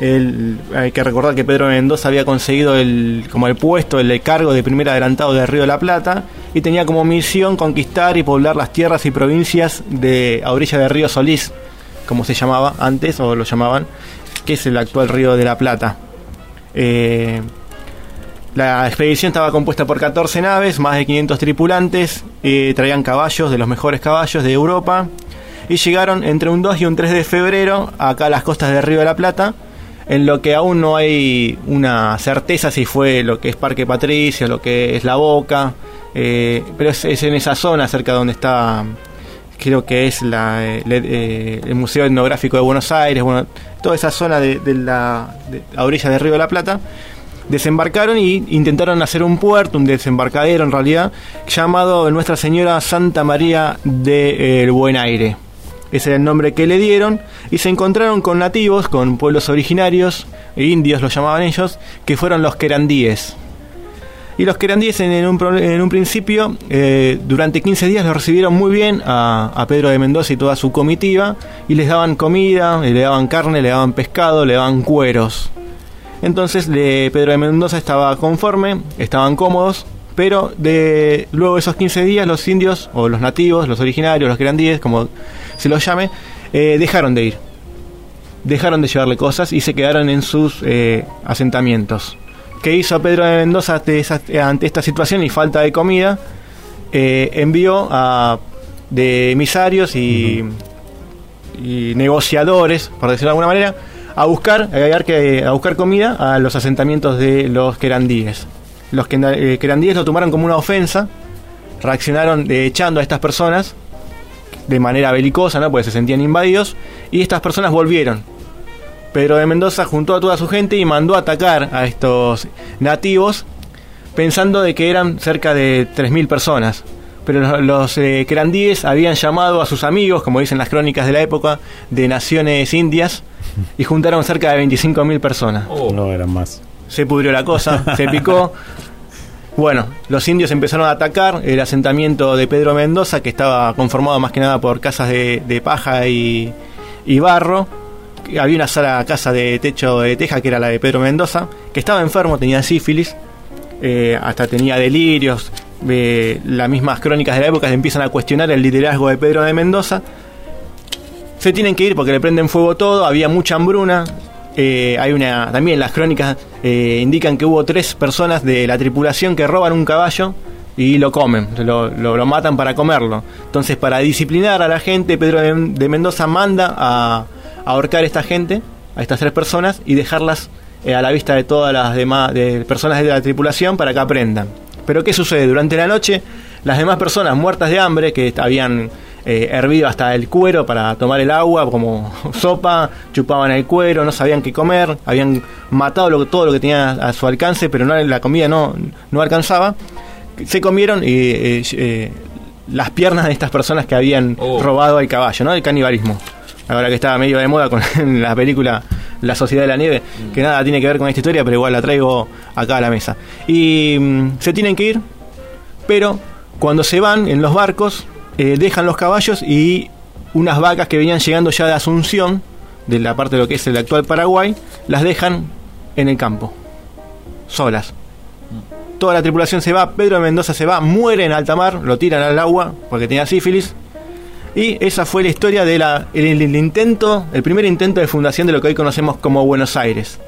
hay que recordar que Pedro de Mendoza había conseguido el, como el puesto, el cargo de primer adelantado del Río de la Plata, y tenía como misión conquistar y poblar las tierras y provincias de a orilla del río Solís, como se llamaba antes, o lo llamaban, que es el actual río de la Plata. Eh, la expedición estaba compuesta por 14 naves, más de 500 tripulantes, eh, traían caballos, de los mejores caballos de Europa, y llegaron entre un 2 y un 3 de febrero acá a las costas del Río de la Plata, en lo que aún no hay una certeza si fue lo que es Parque Patricio, lo que es La Boca, eh, pero es, en esa zona cerca donde está, creo que es la, eh, eh, el Museo Etnográfico de Buenos Aires, bueno, toda esa zona de, de la de, a orillas del Río de la Plata desembarcaron y intentaron hacer un puerto, un desembarcadero en realidad, llamado Nuestra Señora Santa María del Buen Aire. Ese era el nombre que le dieron y se encontraron con nativos, con pueblos originarios, e indios los llamaban ellos, que fueron los querandíes. Y los querandíes en, un, en un principio, eh, durante 15 días los recibieron muy bien a, a Pedro de Mendoza y toda su comitiva, y les daban comida, le daban carne, le daban pescado, le daban cueros. Entonces de Pedro de Mendoza estaba conforme, estaban cómodos, pero de luego de esos 15 días los indios, o los nativos, los originarios, los grandíes, como se los llame, eh, dejaron de ir. Dejaron de llevarle cosas y se quedaron en sus eh, asentamientos. ¿qué hizo Pedro de Mendoza ante, esa- ante esta situación y falta de comida? Eh, envió a de emisarios y, y negociadores, por decirlo de alguna manera, a buscar, a buscar, comida a los asentamientos de los querandíes. Los eh, querandíes lo tomaron como una ofensa, reaccionaron echando a estas personas de manera belicosa, ¿no? porque se sentían invadidos, y estas personas volvieron. Pedro de Mendoza juntó a toda su gente y mandó a atacar a estos nativos, pensando de que eran cerca de 3.000 personas. Pero los, los, eh, querandíes habían llamado a sus amigos, como dicen las crónicas de la época, de naciones indias, y juntaron cerca de 25.000 personas. No eran más. Se pudrió la cosa, se picó. Bueno, los indios empezaron a atacar el asentamiento de Pedro Mendoza, que estaba conformado más que nada por casas de, de paja y, y barro. Había una sola casa de techo de teja, que era la de Pedro Mendoza, que estaba enfermo, tenía sífilis, eh, hasta tenía delirios. Eh, las mismas crónicas de la época empiezan a cuestionar el liderazgo de Pedro de Mendoza. Se tienen que ir porque le prenden fuego todo, había mucha hambruna. Eh, hay una también las crónicas eh, indican que hubo tres personas de la tripulación que roban un caballo y lo comen, lo, lo- matan para comerlo. Entonces, para disciplinar a la gente, Pedro de, Mendoza manda a, a ahorcar a esta gente, a estas tres personas, y dejarlas eh, a la vista de todas las demás de personas de la tripulación para que aprendan. Pero ¿qué sucede? Durante la noche, las demás personas muertas de hambre, que habían eh, hervido hasta el cuero para tomar el agua como sopa, chupaban el cuero, no sabían qué comer, habían matado lo- todo lo que tenían a su alcance, pero no, la comida no, no alcanzaba. Se comieron eh, eh, las piernas de estas personas que habían robado al caballo, ¿no? El canibalismo. Ahora que estaba medio de moda con la película La Sociedad de la Nieve, que nada tiene que ver con esta historia, pero igual la traigo acá a la mesa. Y mm, se tienen que ir, pero cuando se van en los barcos, eh, dejan los caballos y unas vacas que venían llegando ya de Asunción, de la parte de lo que es el actual Paraguay, las dejan en el campo, solas. Toda la tripulación se va, Pedro de Mendoza se va, muere en alta mar, lo tiran al agua porque tenía sífilis. Y esa fue la historia del el, el intento, el primer intento de fundación de lo que hoy conocemos como Buenos Aires.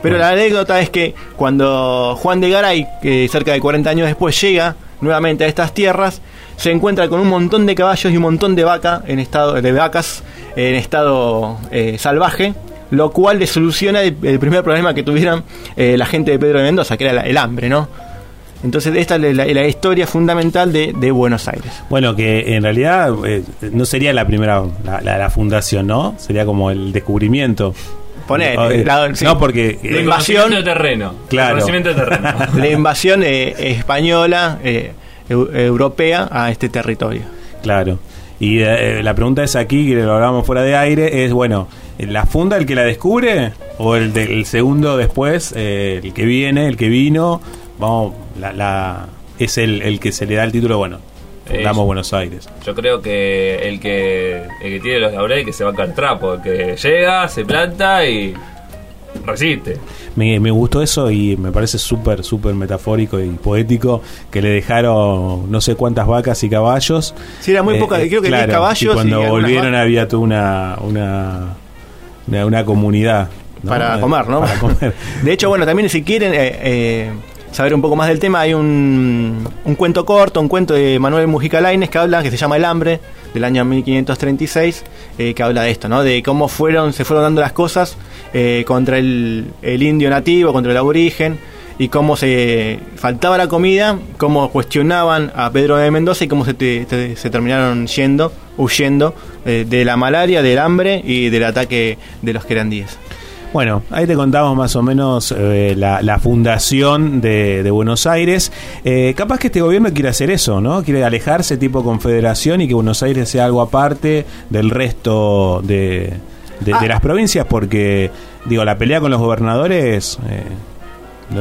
Pero la anécdota es que cuando Juan de Garay, que cerca de 40 años después llega nuevamente a estas tierras, se encuentra con un montón de caballos y un montón de vaca en estado de vacas en estado eh, salvaje, lo cual le soluciona el, el primer problema que tuvieron eh, la gente de Pedro de Mendoza, que era la- el hambre, ¿no? Entonces esta es la, la historia fundamental de, de Buenos Aires. Bueno, que en realidad eh, no sería la primera, la, la- la fundación, ¿no? Sería como el descubrimiento. Ponele, No, eh, la- sí. no, porque La invasión de terreno. Claro. Conocimiento de terreno. la invasión eh, española, eh, eu- europea a este territorio. Claro. Y eh, la pregunta es aquí, que lo hablamos fuera de aire, es, bueno, ¿la funda el que la descubre? ¿O el, del segundo después, eh, el que viene, el que vino? Vamos, la, la- es el, el que se le da el título, bueno, fundamos Eh, Buenos Aires. Yo creo que el que el que tiene los laureles que se va a caer trapo, el que llega, se planta y resiste. Me, me gustó eso y me parece súper, súper metafórico y poético que le dejaron no sé cuántas vacas y caballos. Sí, era muy Eh, poca, eh, creo que claro, 10 caballos Y cuando y volvieron vacas. había toda una, una, una, una comunidad. ¿no? para Eh, comer, ¿no? Para comer. De hecho, bueno, también si quieren eh, eh, saber un poco más del tema, hay un, un cuento corto, un cuento de Manuel Mujica Lainez que habla, que se llama El hambre, del año 1536, eh, que habla de esto, ¿no? De cómo fueron, se fueron dando las cosas eh, contra el, el indio nativo, contra el aborigen, y cómo se faltaba la comida, cómo cuestionaban a Pedro de Mendoza y cómo se, te- se terminaron yendo, huyendo eh, de la malaria, del hambre y del ataque de los querandíes. Bueno, ahí te contamos más o menos eh, la, fundación de, Buenos Aires. Capaz que este gobierno quiere hacer eso, ¿no? Quiere alejarse tipo confederación y que Buenos Aires sea algo aparte del resto de, de- Ah. de las provincias, porque, digo, la pelea con los gobernadores... eh,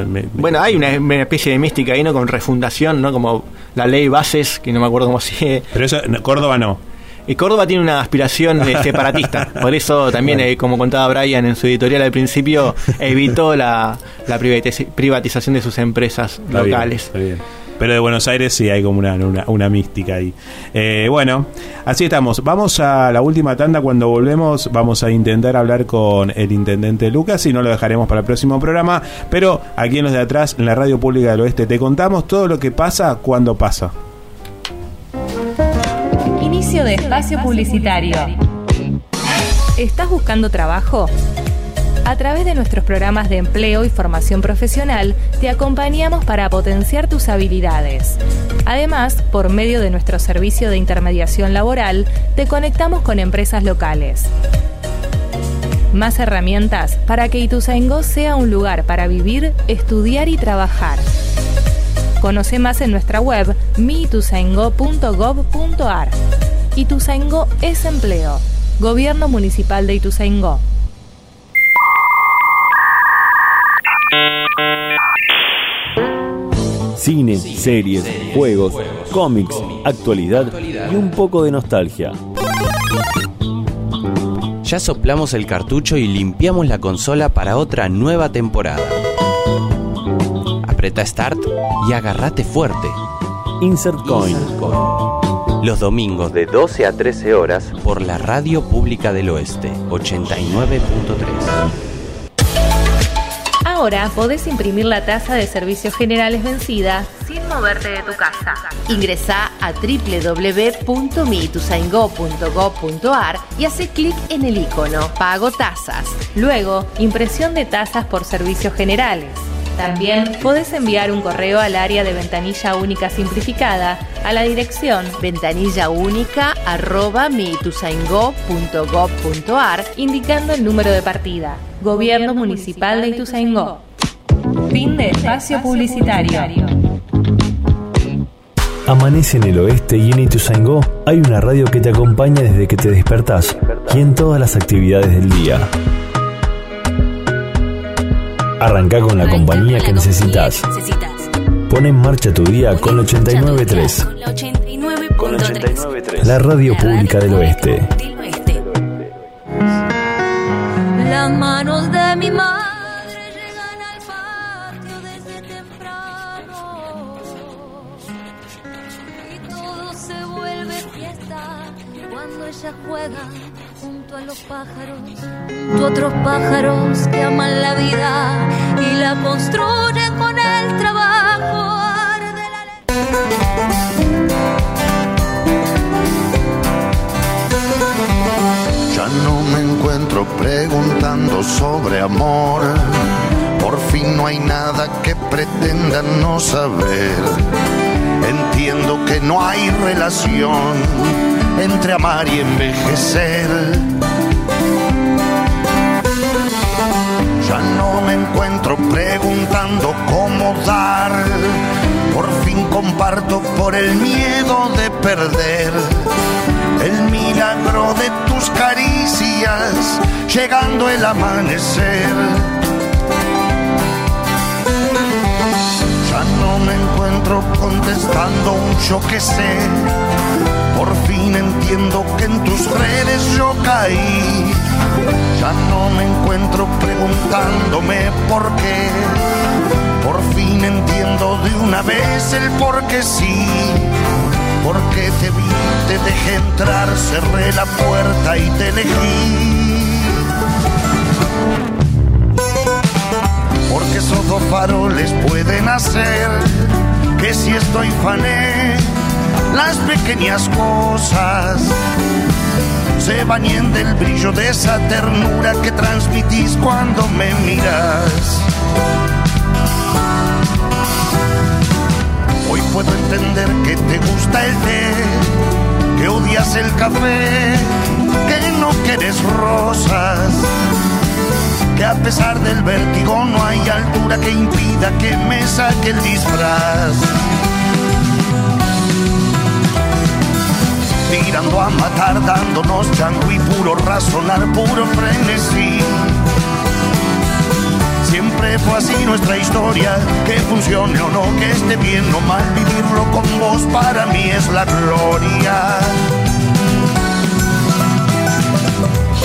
me- Bueno, hay una, una especie de mística ahí, ¿no? Con refundación, ¿no? Como la ley Bases, que no me acuerdo cómo sigue. Pero eso, no, Córdoba no. Y Córdoba tiene una aspiración eh, separatista. Por eso también, eh, como contaba Brian en su editorial al principio, evitó la, la privatiz- privatización de sus empresas Está bien, locales. está bien. Pero de Buenos Aires sí hay como una, una, mística ahí. Eh, bueno, así estamos. Vamos a la última tanda. Cuando volvemos, vamos a intentar hablar con el intendente Lucas y no lo dejaremos para el próximo programa. Pero aquí en los de atrás, en la Radio Pública del Oeste, te contamos todo lo que pasa cuando pasa. Inicio de espacio publicitario. ¿Estás buscando trabajo? A través de nuestros programas de empleo y formación profesional, te acompañamos para potenciar tus habilidades. Además, por medio de nuestro servicio de intermediación laboral, te conectamos con empresas locales. Más herramientas para que Ituzaingó sea un lugar para vivir, estudiar y trabajar. Conoce más en nuestra web miituzaingó.gov.ar. Ituzaingó es empleo. Gobierno Municipal de Ituzaingó. Cine, series, juegos, cómics, actualidad y un poco de nostalgia. Ya soplamos el cartucho y limpiamos la consola para otra nueva temporada. Apreta Start y agárrate fuerte. Insert Coin. Los domingos de 12 a 13 horas por la Radio Pública del Oeste, 89.3. Ahora podés imprimir la tasa de servicios generales vencida sin moverte de tu casa. Ingresa a www.miituzaingó.gov.ar y hace clic en el icono Pago tasas. Luego, impresión de tasas por servicios generales. También podés enviar un correo al área de ventanilla única simplificada a la dirección ventanillaúnica@miituzaingó.gov.ar indicando el número de partida. Gobierno Municipal de Ituzaingó. Fin de espacio publicitario. Amanece en el oeste y en Ituzaingó hay una radio que te acompaña desde que te despertás y en todas las actividades del día. Arranca con la compañía que necesitas. Pon en marcha tu día con 893. Con 893. La radio pública del oeste. Las manos de mi madre llegan al patio desde temprano y todo se vuelve fiesta cuando ella juega a otros pájaros que aman la vida y la construyen con el trabajo. Arde la Ya no me encuentro preguntando sobre amor. Por fin no hay nada que pretenda no saber. Entiendo que no hay relación entre amar y envejecer. Encuentro preguntando cómo dar. Por fin comparto por el miedo de perder el milagro de tus caricias, llegando el amanecer. Ya no me encuentro contestando un yo que sé. Por fin entiendo que en tus redes yo caí. Ya no me encuentro preguntándome por qué. Por fin entiendo de una vez el por qué sí. Porque te vi, te dejé entrar, cerré la puerta y te elegí. Porque esos dos faroles pueden hacer que si estoy fané, las pequeñas cosas se bañen del brillo de esa ternura que transmitís cuando me miras. Hoy puedo entender que te gusta el té, que odias el café, que no quieres rosas, que a pesar del vértigo no hay altura que impida que me saque el disfraz. Tirando a matar, dándonos chango y puro razonar, puro frenesí. Siempre fue así nuestra historia, que funcione o no, que esté bien o mal, vivirlo con vos para mí es la gloria.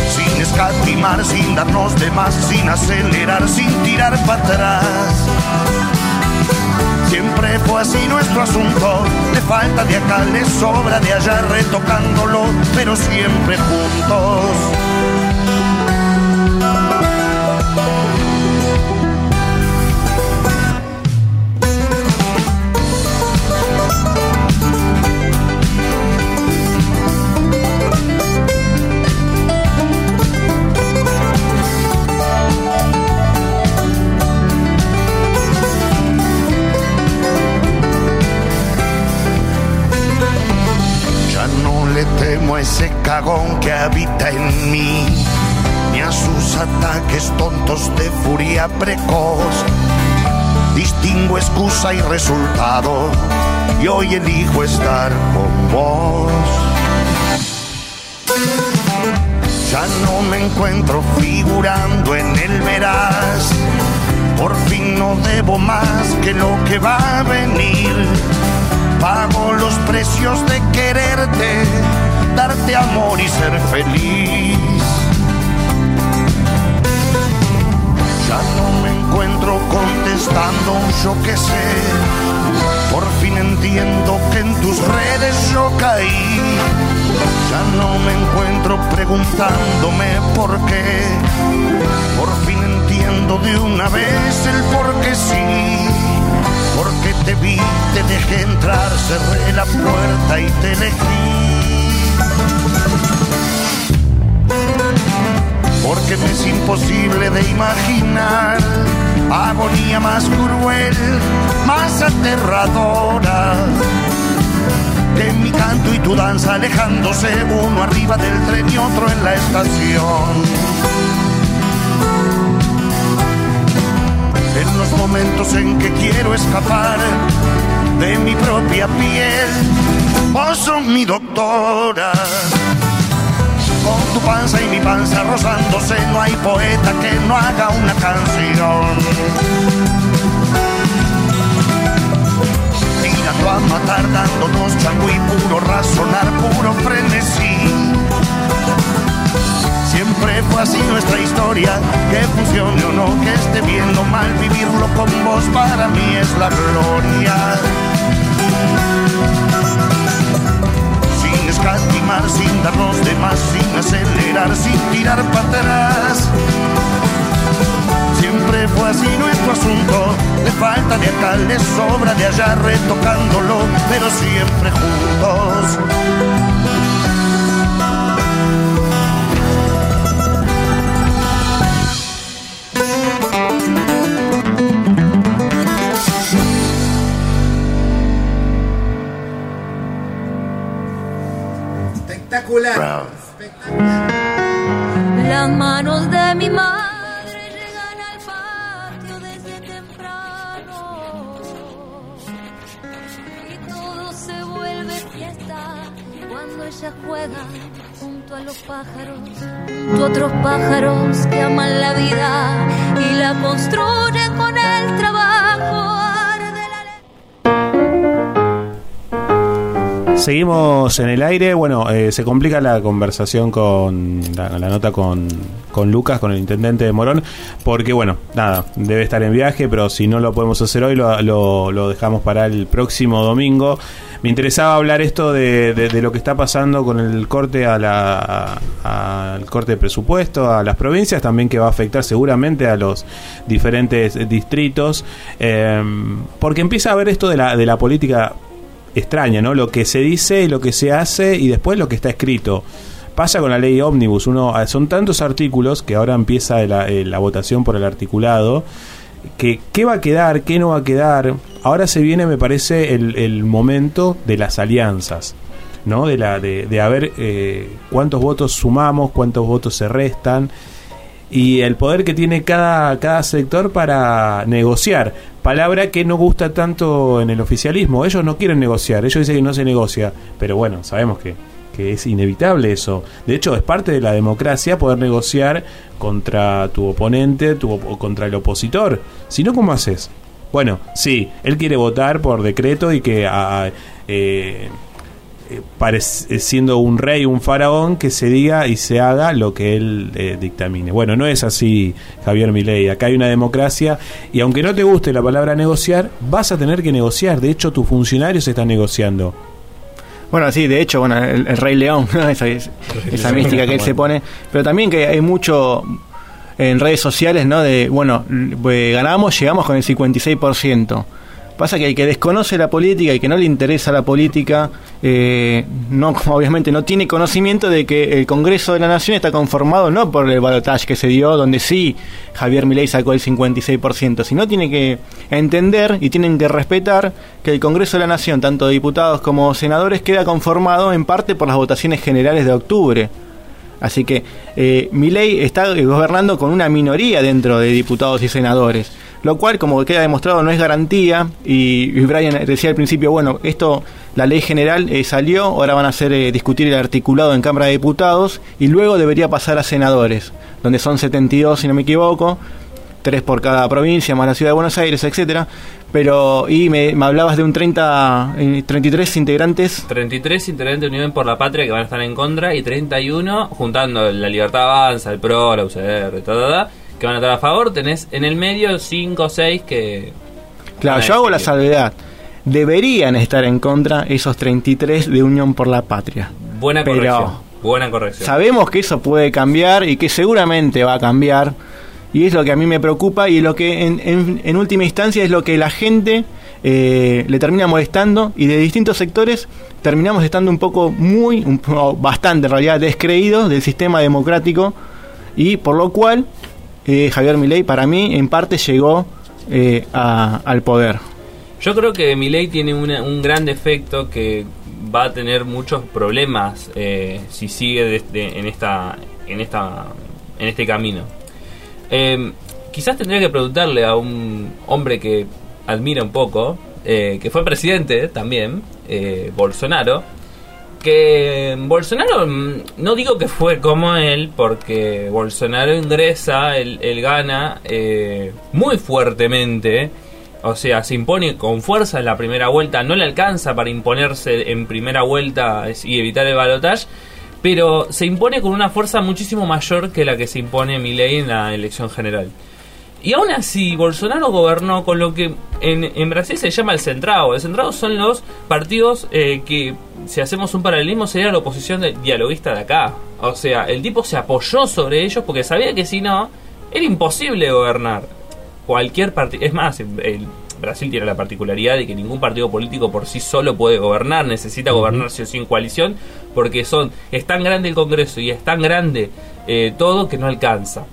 Sin escatimar, sin darnos de más, sin acelerar, sin tirar para atrás. Siempre fue así nuestro asunto. Le falta de acá, le sobra de allá retocándolo, pero siempre juntos. Ese cagón que habita en mí, ni a sus ataques tontos de furia precoz. Distingo excusa y resultado, y hoy elijo estar con vos. Ya no me encuentro figurando en el veraz. Por fin no debo más que lo que va a venir. Pago los precios de quererte, darte amor y ser feliz. Ya no me encuentro contestando yo que sé. Por fin entiendo que en tus redes yo caí. Ya no me encuentro preguntándome por qué. Por fin entiendo de una vez el por qué sí. Porque te vi, te dejé entrar, cerré la puerta y te elegí. Porque me es imposible de imaginar agonía más cruel, más aterradora. Que mi canto y tu danza alejándose, uno arriba del tren y otro en la estación. En los momentos en que quiero escapar de mi propia piel, vos sos mi doctora. Tu panza y mi panza rozándose, no hay poeta que no haga una canción. Tirando a matar, dándonos chango y puro razonar, puro frenesí. Siempre fue así nuestra historia, que funcione o no, que esté bien o mal, vivirlo con vos para mí es la gloria. Sin darnos de más, sin acelerar, sin tirar para atrás. Siempre fue así nuestro asunto, le falta de acá, le sobra de allá, retocándolo, pero siempre juntos. Espectacular. Las manos de mi madre llegan al patio desde temprano y todo se vuelve fiesta cuando ella juega junto a los pájaros, junto a otros pájaros que aman la vida y la construyen con el trabajo. Seguimos en el aire. Bueno, eh, se complica la conversación con la, nota con, con Lucas, con el intendente de Morón, porque bueno, nada, debe estar en viaje, pero si no lo podemos hacer hoy, lo, lo- dejamos para el próximo domingo. Me interesaba hablar esto de, de- lo que está pasando con el corte a la corte de presupuesto a las provincias, también que va a afectar seguramente a los diferentes distritos, eh, porque empieza a haber esto de la, de la política extraña, ¿no? Lo que se dice lo que se hace y después lo que está escrito. Pasa con la ley ómnibus, uno ah, son tantos artículos que ahora empieza la, eh, la votación por el articulado que qué va a quedar, qué no va a quedar. Ahora se viene, me parece, el, el momento de las alianzas, ¿no? De la de, de a ver eh, cuántos votos sumamos, cuántos votos se restan y el poder que tiene cada, cada sector para negociar. Palabra que no gusta tanto en el oficialismo. Ellos no quieren negociar, ellos dicen que no se negocia, pero bueno, sabemos que, que es inevitable eso. De hecho, es parte de la democracia poder negociar contra tu oponente tu, o contra el opositor. Si no, ¿cómo haces? Bueno, sí, él quiere votar por decreto y que a- eh, parec- siendo un rey, un faraón, que se diga y se haga lo que él eh, dictamine. Bueno, no es así, Javier Milei. Acá hay una democracia y aunque no te guste la palabra negociar, vas a tener que negociar. De hecho, tus funcionarios están negociando. Bueno, sí, de hecho, bueno, el, el Rey León, ¿no? esa, es- esa mística que él se pone, pero también que hay mucho en redes sociales, ¿no? De, bueno, eh, ganamos, llegamos con el 56%. Pasa que el que desconoce la política y que no le interesa la política, eh, no, obviamente no tiene conocimiento de que el Congreso de la Nación está conformado no por el balotaje que se dio, donde sí Javier Milei sacó el 56%, sino tiene que entender y tienen que respetar que el Congreso de la Nación, tanto diputados como senadores, queda conformado en parte por las votaciones generales de octubre. Así que eh, Milei está eh, gobernando con una minoría dentro de diputados y senadores, lo cual, como queda demostrado, no es garantía. Y, Brian decía al principio, bueno, esto, la ley general eh, salió, ahora van a hacer eh, discutir el articulado en Cámara de Diputados y luego debería pasar a senadores, donde son 72, si no me equivoco, tres por cada provincia, más la ciudad de Buenos Aires, etcétera. Pero, y me, hablabas de un 30, eh, 33 integrantes 33 integrantes de Unión por la Patria que van a estar en contra y 31 juntando la Libertad Avanza, el PRO, la UCR, ta, que van a estar a favor. Tenés en el medio 5 o 6 que... Claro, yo hago la salvedad. Deberían estar en contra esos 33 de Unión por la Patria. Buena Pero corrección. Buena corrección. Sabemos que eso puede cambiar y que seguramente va a cambiar. Y es lo que a mí me preocupa y lo que en, en- en última instancia es lo que la gente eh, le termina molestando y de distintos sectores terminamos estando un poco muy, un bastante en realidad descreídos del sistema democrático y por lo cual eh, Javier Milei para mí en parte llegó eh, a- al poder. Yo creo que Milei tiene una- un gran defecto que va a tener muchos problemas eh, si sigue desde- en esta en esta en este camino. Eh, quizás tendría que preguntarle a un hombre que admira un poco, eh, que fue presidente también, eh, Bolsonaro, que Bolsonaro, mm, no digo que fue como él, porque Bolsonaro ingresa, él, gana eh, muy fuertemente, o sea, se impone con fuerza en la primera vuelta, no le alcanza para imponerse en primera vuelta y evitar el balotaje, pero se impone con una fuerza muchísimo mayor que la que se impone Milei en la elección general. Y aún así, Bolsonaro gobernó con lo que en, en Brasil se llama el centrado. El centrado son los partidos eh, que, si hacemos un paralelismo, sería la oposición de- dialoguista de acá. O sea, el tipo se apoyó sobre ellos porque sabía que si no, era imposible gobernar. Cualquier partido. Es más, el- Brasil tiene la particularidad de que ningún partido político por sí solo puede gobernar. Necesita gobernar sí o sí en coalición porque son es tan grande el Congreso y es tan grande eh, todo que no alcanza.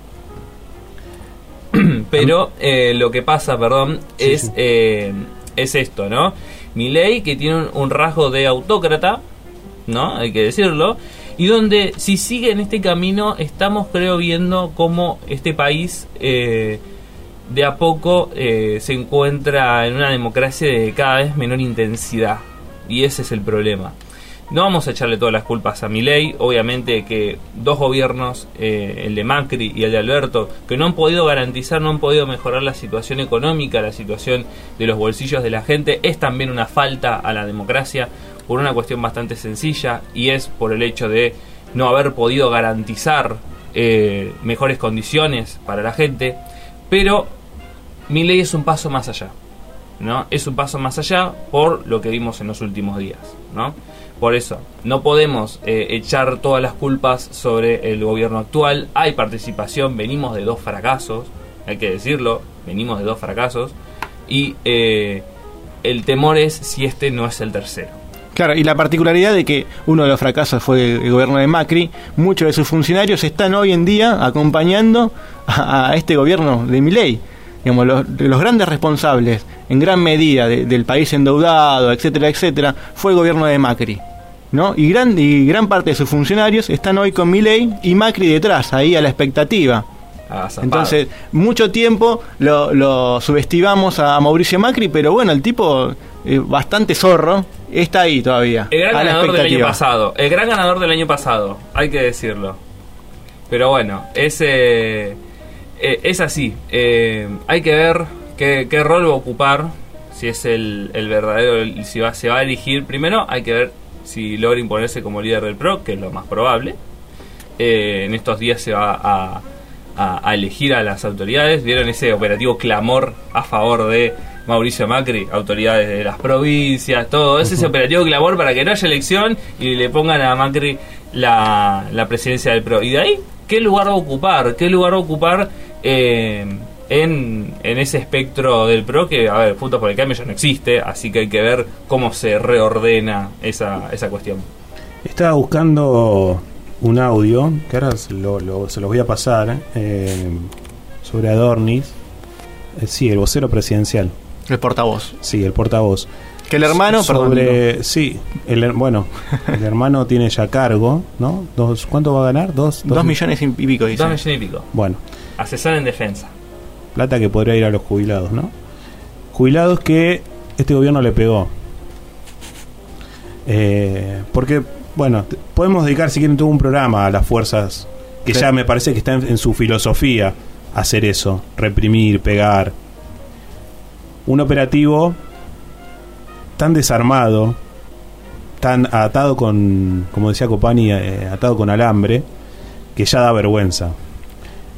Pero eh, lo que pasa, perdón, es, eh, es esto, ¿no? Milei que tiene un, un rasgo de autócrata, ¿no? Hay que decirlo. Y donde si sigue en este camino estamos creo viendo cómo este país eh, de a poco eh, se encuentra en una democracia de cada vez menor intensidad. Y ese es el problema. No vamos a echarle todas las culpas a Milei, obviamente que dos gobiernos, eh, el de Macri y el de Alberto, que no han podido garantizar, no han podido mejorar la situación económica, la situación de los bolsillos de la gente, es también una falta a la democracia por una cuestión bastante sencilla y es por el hecho de no haber podido garantizar eh, mejores condiciones para la gente, pero Milei es un paso más allá. ¿no? Es un paso más allá por lo que vimos en los últimos días, ¿no? Por eso, no podemos eh, echar todas las culpas sobre el gobierno actual. Hay participación, venimos de dos fracasos, hay que decirlo, venimos de dos fracasos. Y eh, el temor es si este no es el tercero. Claro, y la particularidad de que uno de los fracasos fue el gobierno de Macri, muchos de sus funcionarios están hoy en día acompañando a, este gobierno de Milei. Digamos, los, los grandes responsables, en gran medida, de- del país endeudado, etcétera, etcétera, fue el gobierno de Macri. ¿No? Y, gran, y gran parte de sus funcionarios están hoy con Milei y Macri detrás, ahí a la expectativa. Agazapado. Entonces, mucho tiempo lo, lo subestimamos a Mauricio Macri, pero bueno, el tipo eh, bastante zorro está ahí todavía. El gran a ganador del año pasado. El gran ganador del año pasado, hay que decirlo. Pero bueno, es, eh, eh, es así. Hay que ver qué, qué rol va a ocupar. Si es el, el verdadero, si va, se va a elegir. Primero hay que ver si logra imponerse como líder del PRO, que es lo más probable. Eh, en estos días se va a, a- a elegir a las autoridades. ¿Vieron ese operativo clamor a favor de Mauricio Macri? Autoridades de las provincias, todo. Es ese operativo clamor para que no haya elección y le pongan a Macri la, la presidencia del PRO. Y de ahí, ¿qué lugar va a ocupar? ¿Qué lugar va a ocupar eh, en, en ese espectro del PRO? Que, a ver, Juntos por el Cambio ya no existe, así que hay que ver cómo se reordena esa, esa cuestión. Estaba buscando un audio, que ahora se, lo- lo- se los voy a pasar, eh, sobre Adornis. Eh, sí, el vocero presidencial. El portavoz. Sí, el portavoz. Que el hermano, sobre, sí, el, bueno, el hermano tiene ya cargo, ¿no? Dos, ¿Cuánto va a ganar? Dos, Dos millones y pico, dice. Dos millones y pico. Bueno, Asesor en defensa. Plata que podría ir a los jubilados, ¿no? Jubilados que este gobierno le pegó. Eh, porque, bueno, podemos dedicar, si quieren, todo un programa a las fuerzas que Sí. ya me parece que está en, en su filosofía hacer eso, reprimir, pegar. Un operativo tan desarmado, tan atado con, como decía Copani, eh, atado con alambre, que ya da vergüenza.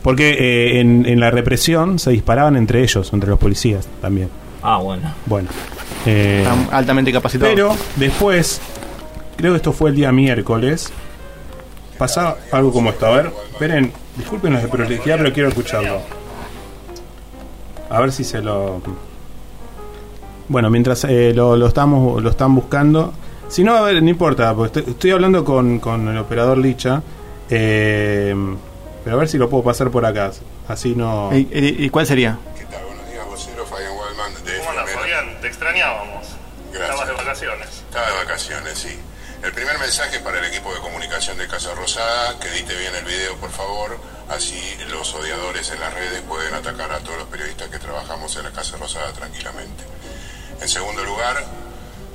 Porque eh, en, en la represión se disparaban entre ellos, entre los policías también. Ah, bueno. Bueno. eh, Están altamente capacitados. pero después, creo que esto fue el día miércoles, pasaba algo como esto. A ver, esperen, disculpen la prolijidad, pero quiero escucharlo. A ver si se lo... Bueno, mientras eh, lo, lo estamos lo están buscando. Si no, a ver, no importa, porque estoy, estoy hablando con, con el operador Licha. eh, pero a ver si lo puedo pasar por acá. Así no... ¿Y, y- y cuál sería? ¿Cómo andas, Fabián? Te extrañábamos. Estabas de vacaciones. Estaba de vacaciones, sí. El primer mensaje para el equipo de comunicación de Casa Rosada, que edite bien el video, por favor, así los odiadores en las redes pueden atacar a todos los periodistas que trabajamos en la Casa Rosada tranquilamente. En segundo lugar,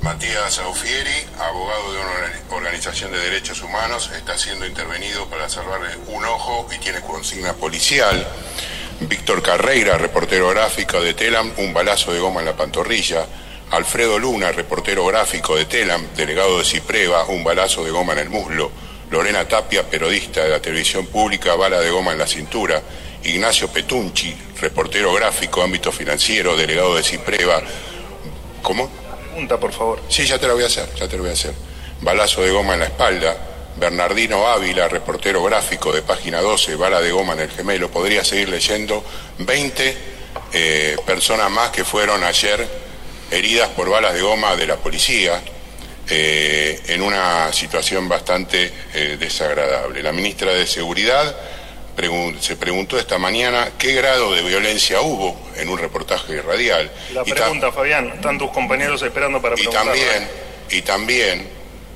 Matías Aufieri, abogado de una organi- organización de derechos humanos, está siendo intervenido para salvarle un ojo y tiene consigna policial. Víctor Carreira, reportero gráfico de Telam, un balazo de goma en la pantorrilla. Alfredo Luna, reportero gráfico de Telam, delegado de Cipreva, un balazo de goma en el muslo. Lorena Tapia, periodista de la televisión pública, bala de goma en la cintura. Ignacio Petunchi, reportero gráfico, ámbito financiero, delegado de Cipreva. ¿Cómo? Sí, ya te lo voy a hacer, ya te lo voy a hacer. Balazo de goma en la espalda. Bernardino Ávila, reportero gráfico de página 12, bala de goma en el gemelo. Podría seguir leyendo 20 eh, personas más que fueron ayer heridas por balas de goma de la policía eh, en una situación bastante eh, desagradable. La ministra de Seguridad pregun- se preguntó esta mañana qué grado de violencia hubo en un reportaje radial. La Y ta- pregunta, Fabián. Están tus compañeros esperando para y preguntar. también, y también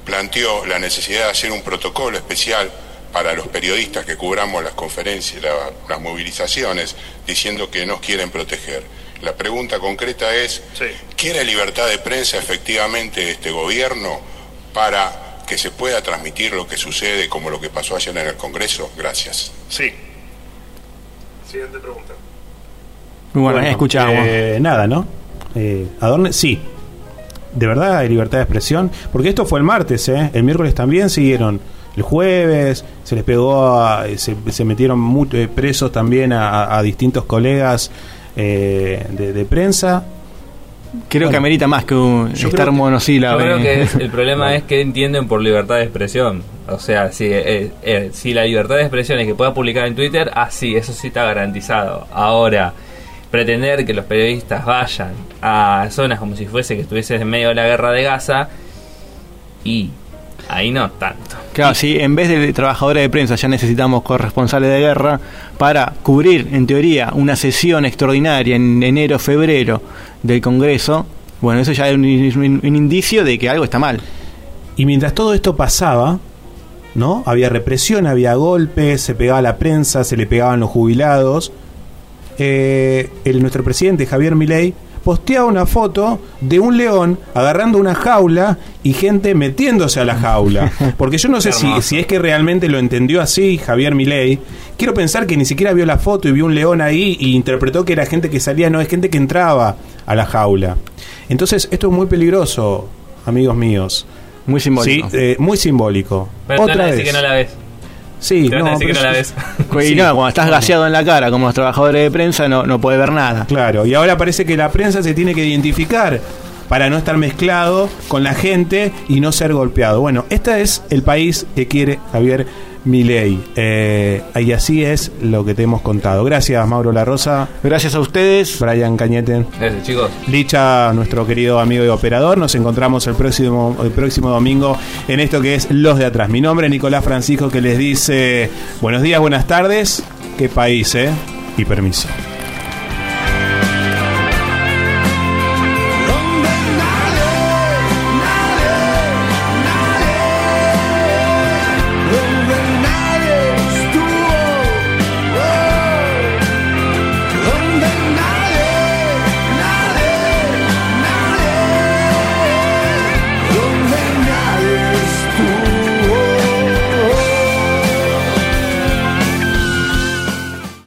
planteó la necesidad de hacer un protocolo especial para los periodistas que cubramos las conferencias, la- las movilizaciones, diciendo que nos quieren proteger. La pregunta concreta es, ¿quiere libertad de prensa efectivamente este gobierno para que se pueda transmitir lo que sucede como lo que pasó ayer en el Congreso? Gracias. Sí. Siguiente pregunta. Muy bueno, escuchamos. eh, nada, ¿no? Eh, Adorne, sí. De verdad hay libertad de expresión. Porque esto fue el martes, ¿eh? El miércoles también siguieron. El jueves se les pegó, a- se, se metieron mu- eh, presos también a distintos colegas eh, de, de prensa. Creo que amerita más que un Yo estar creo que- monosílabo. Yo creo eh. que es- el problema es que entienden por libertad de expresión. O sea, si, eh, eh, si la libertad de expresión es que pueda publicar en Twitter, ah, sí, eso sí está garantizado. Ahora, pretender que los periodistas vayan a zonas como si fuese que estuviesen en medio de la guerra de Gaza, y ahí no tanto. Claro, si en vez de trabajadores de prensa ya necesitamos corresponsales de guerra para cubrir, en teoría, una sesión extraordinaria en enero, febrero del Congreso, bueno, eso ya es un, un- un indicio de que algo está mal. Y mientras todo esto pasaba, ¿no? Había represión, había golpes, se pegaba la prensa, se le pegaban los jubilados. Eh, el, nuestro presidente Javier Milei posteaba una foto de un león agarrando una jaula y gente metiéndose a la jaula. Porque yo no sé si, si es que realmente lo entendió así Javier Milei. Quiero pensar que ni siquiera vio la foto y vio un león ahí y interpretó que era gente que salía, no, es gente que entraba a la jaula. Entonces, esto es muy peligroso, amigos míos. Muy simbólico. Sí, eh, muy simbólico. Pero Otra a vez. decir que no la ves. Sí, no, decir que no la eso- ves. Y Sí. no, cuando estás gaseado en la cara como los trabajadores de prensa no, no puede ver nada. Claro, y ahora parece que la prensa se tiene que identificar para no estar mezclado con la gente y no ser golpeado. Bueno, este es el país que quiere Javier Milei. Eh, y así es lo que te hemos contado. Gracias, Mauro La Rosa. Gracias a ustedes. Brian Cañete. Gracias, chicos. Licha, nuestro querido amigo y operador. Nos encontramos el próximo, el próximo domingo en esto que es Los de Atrás. Mi nombre es Nicolás Francisco que les dice buenos días, buenas tardes. Qué país, ¿eh? Y permiso.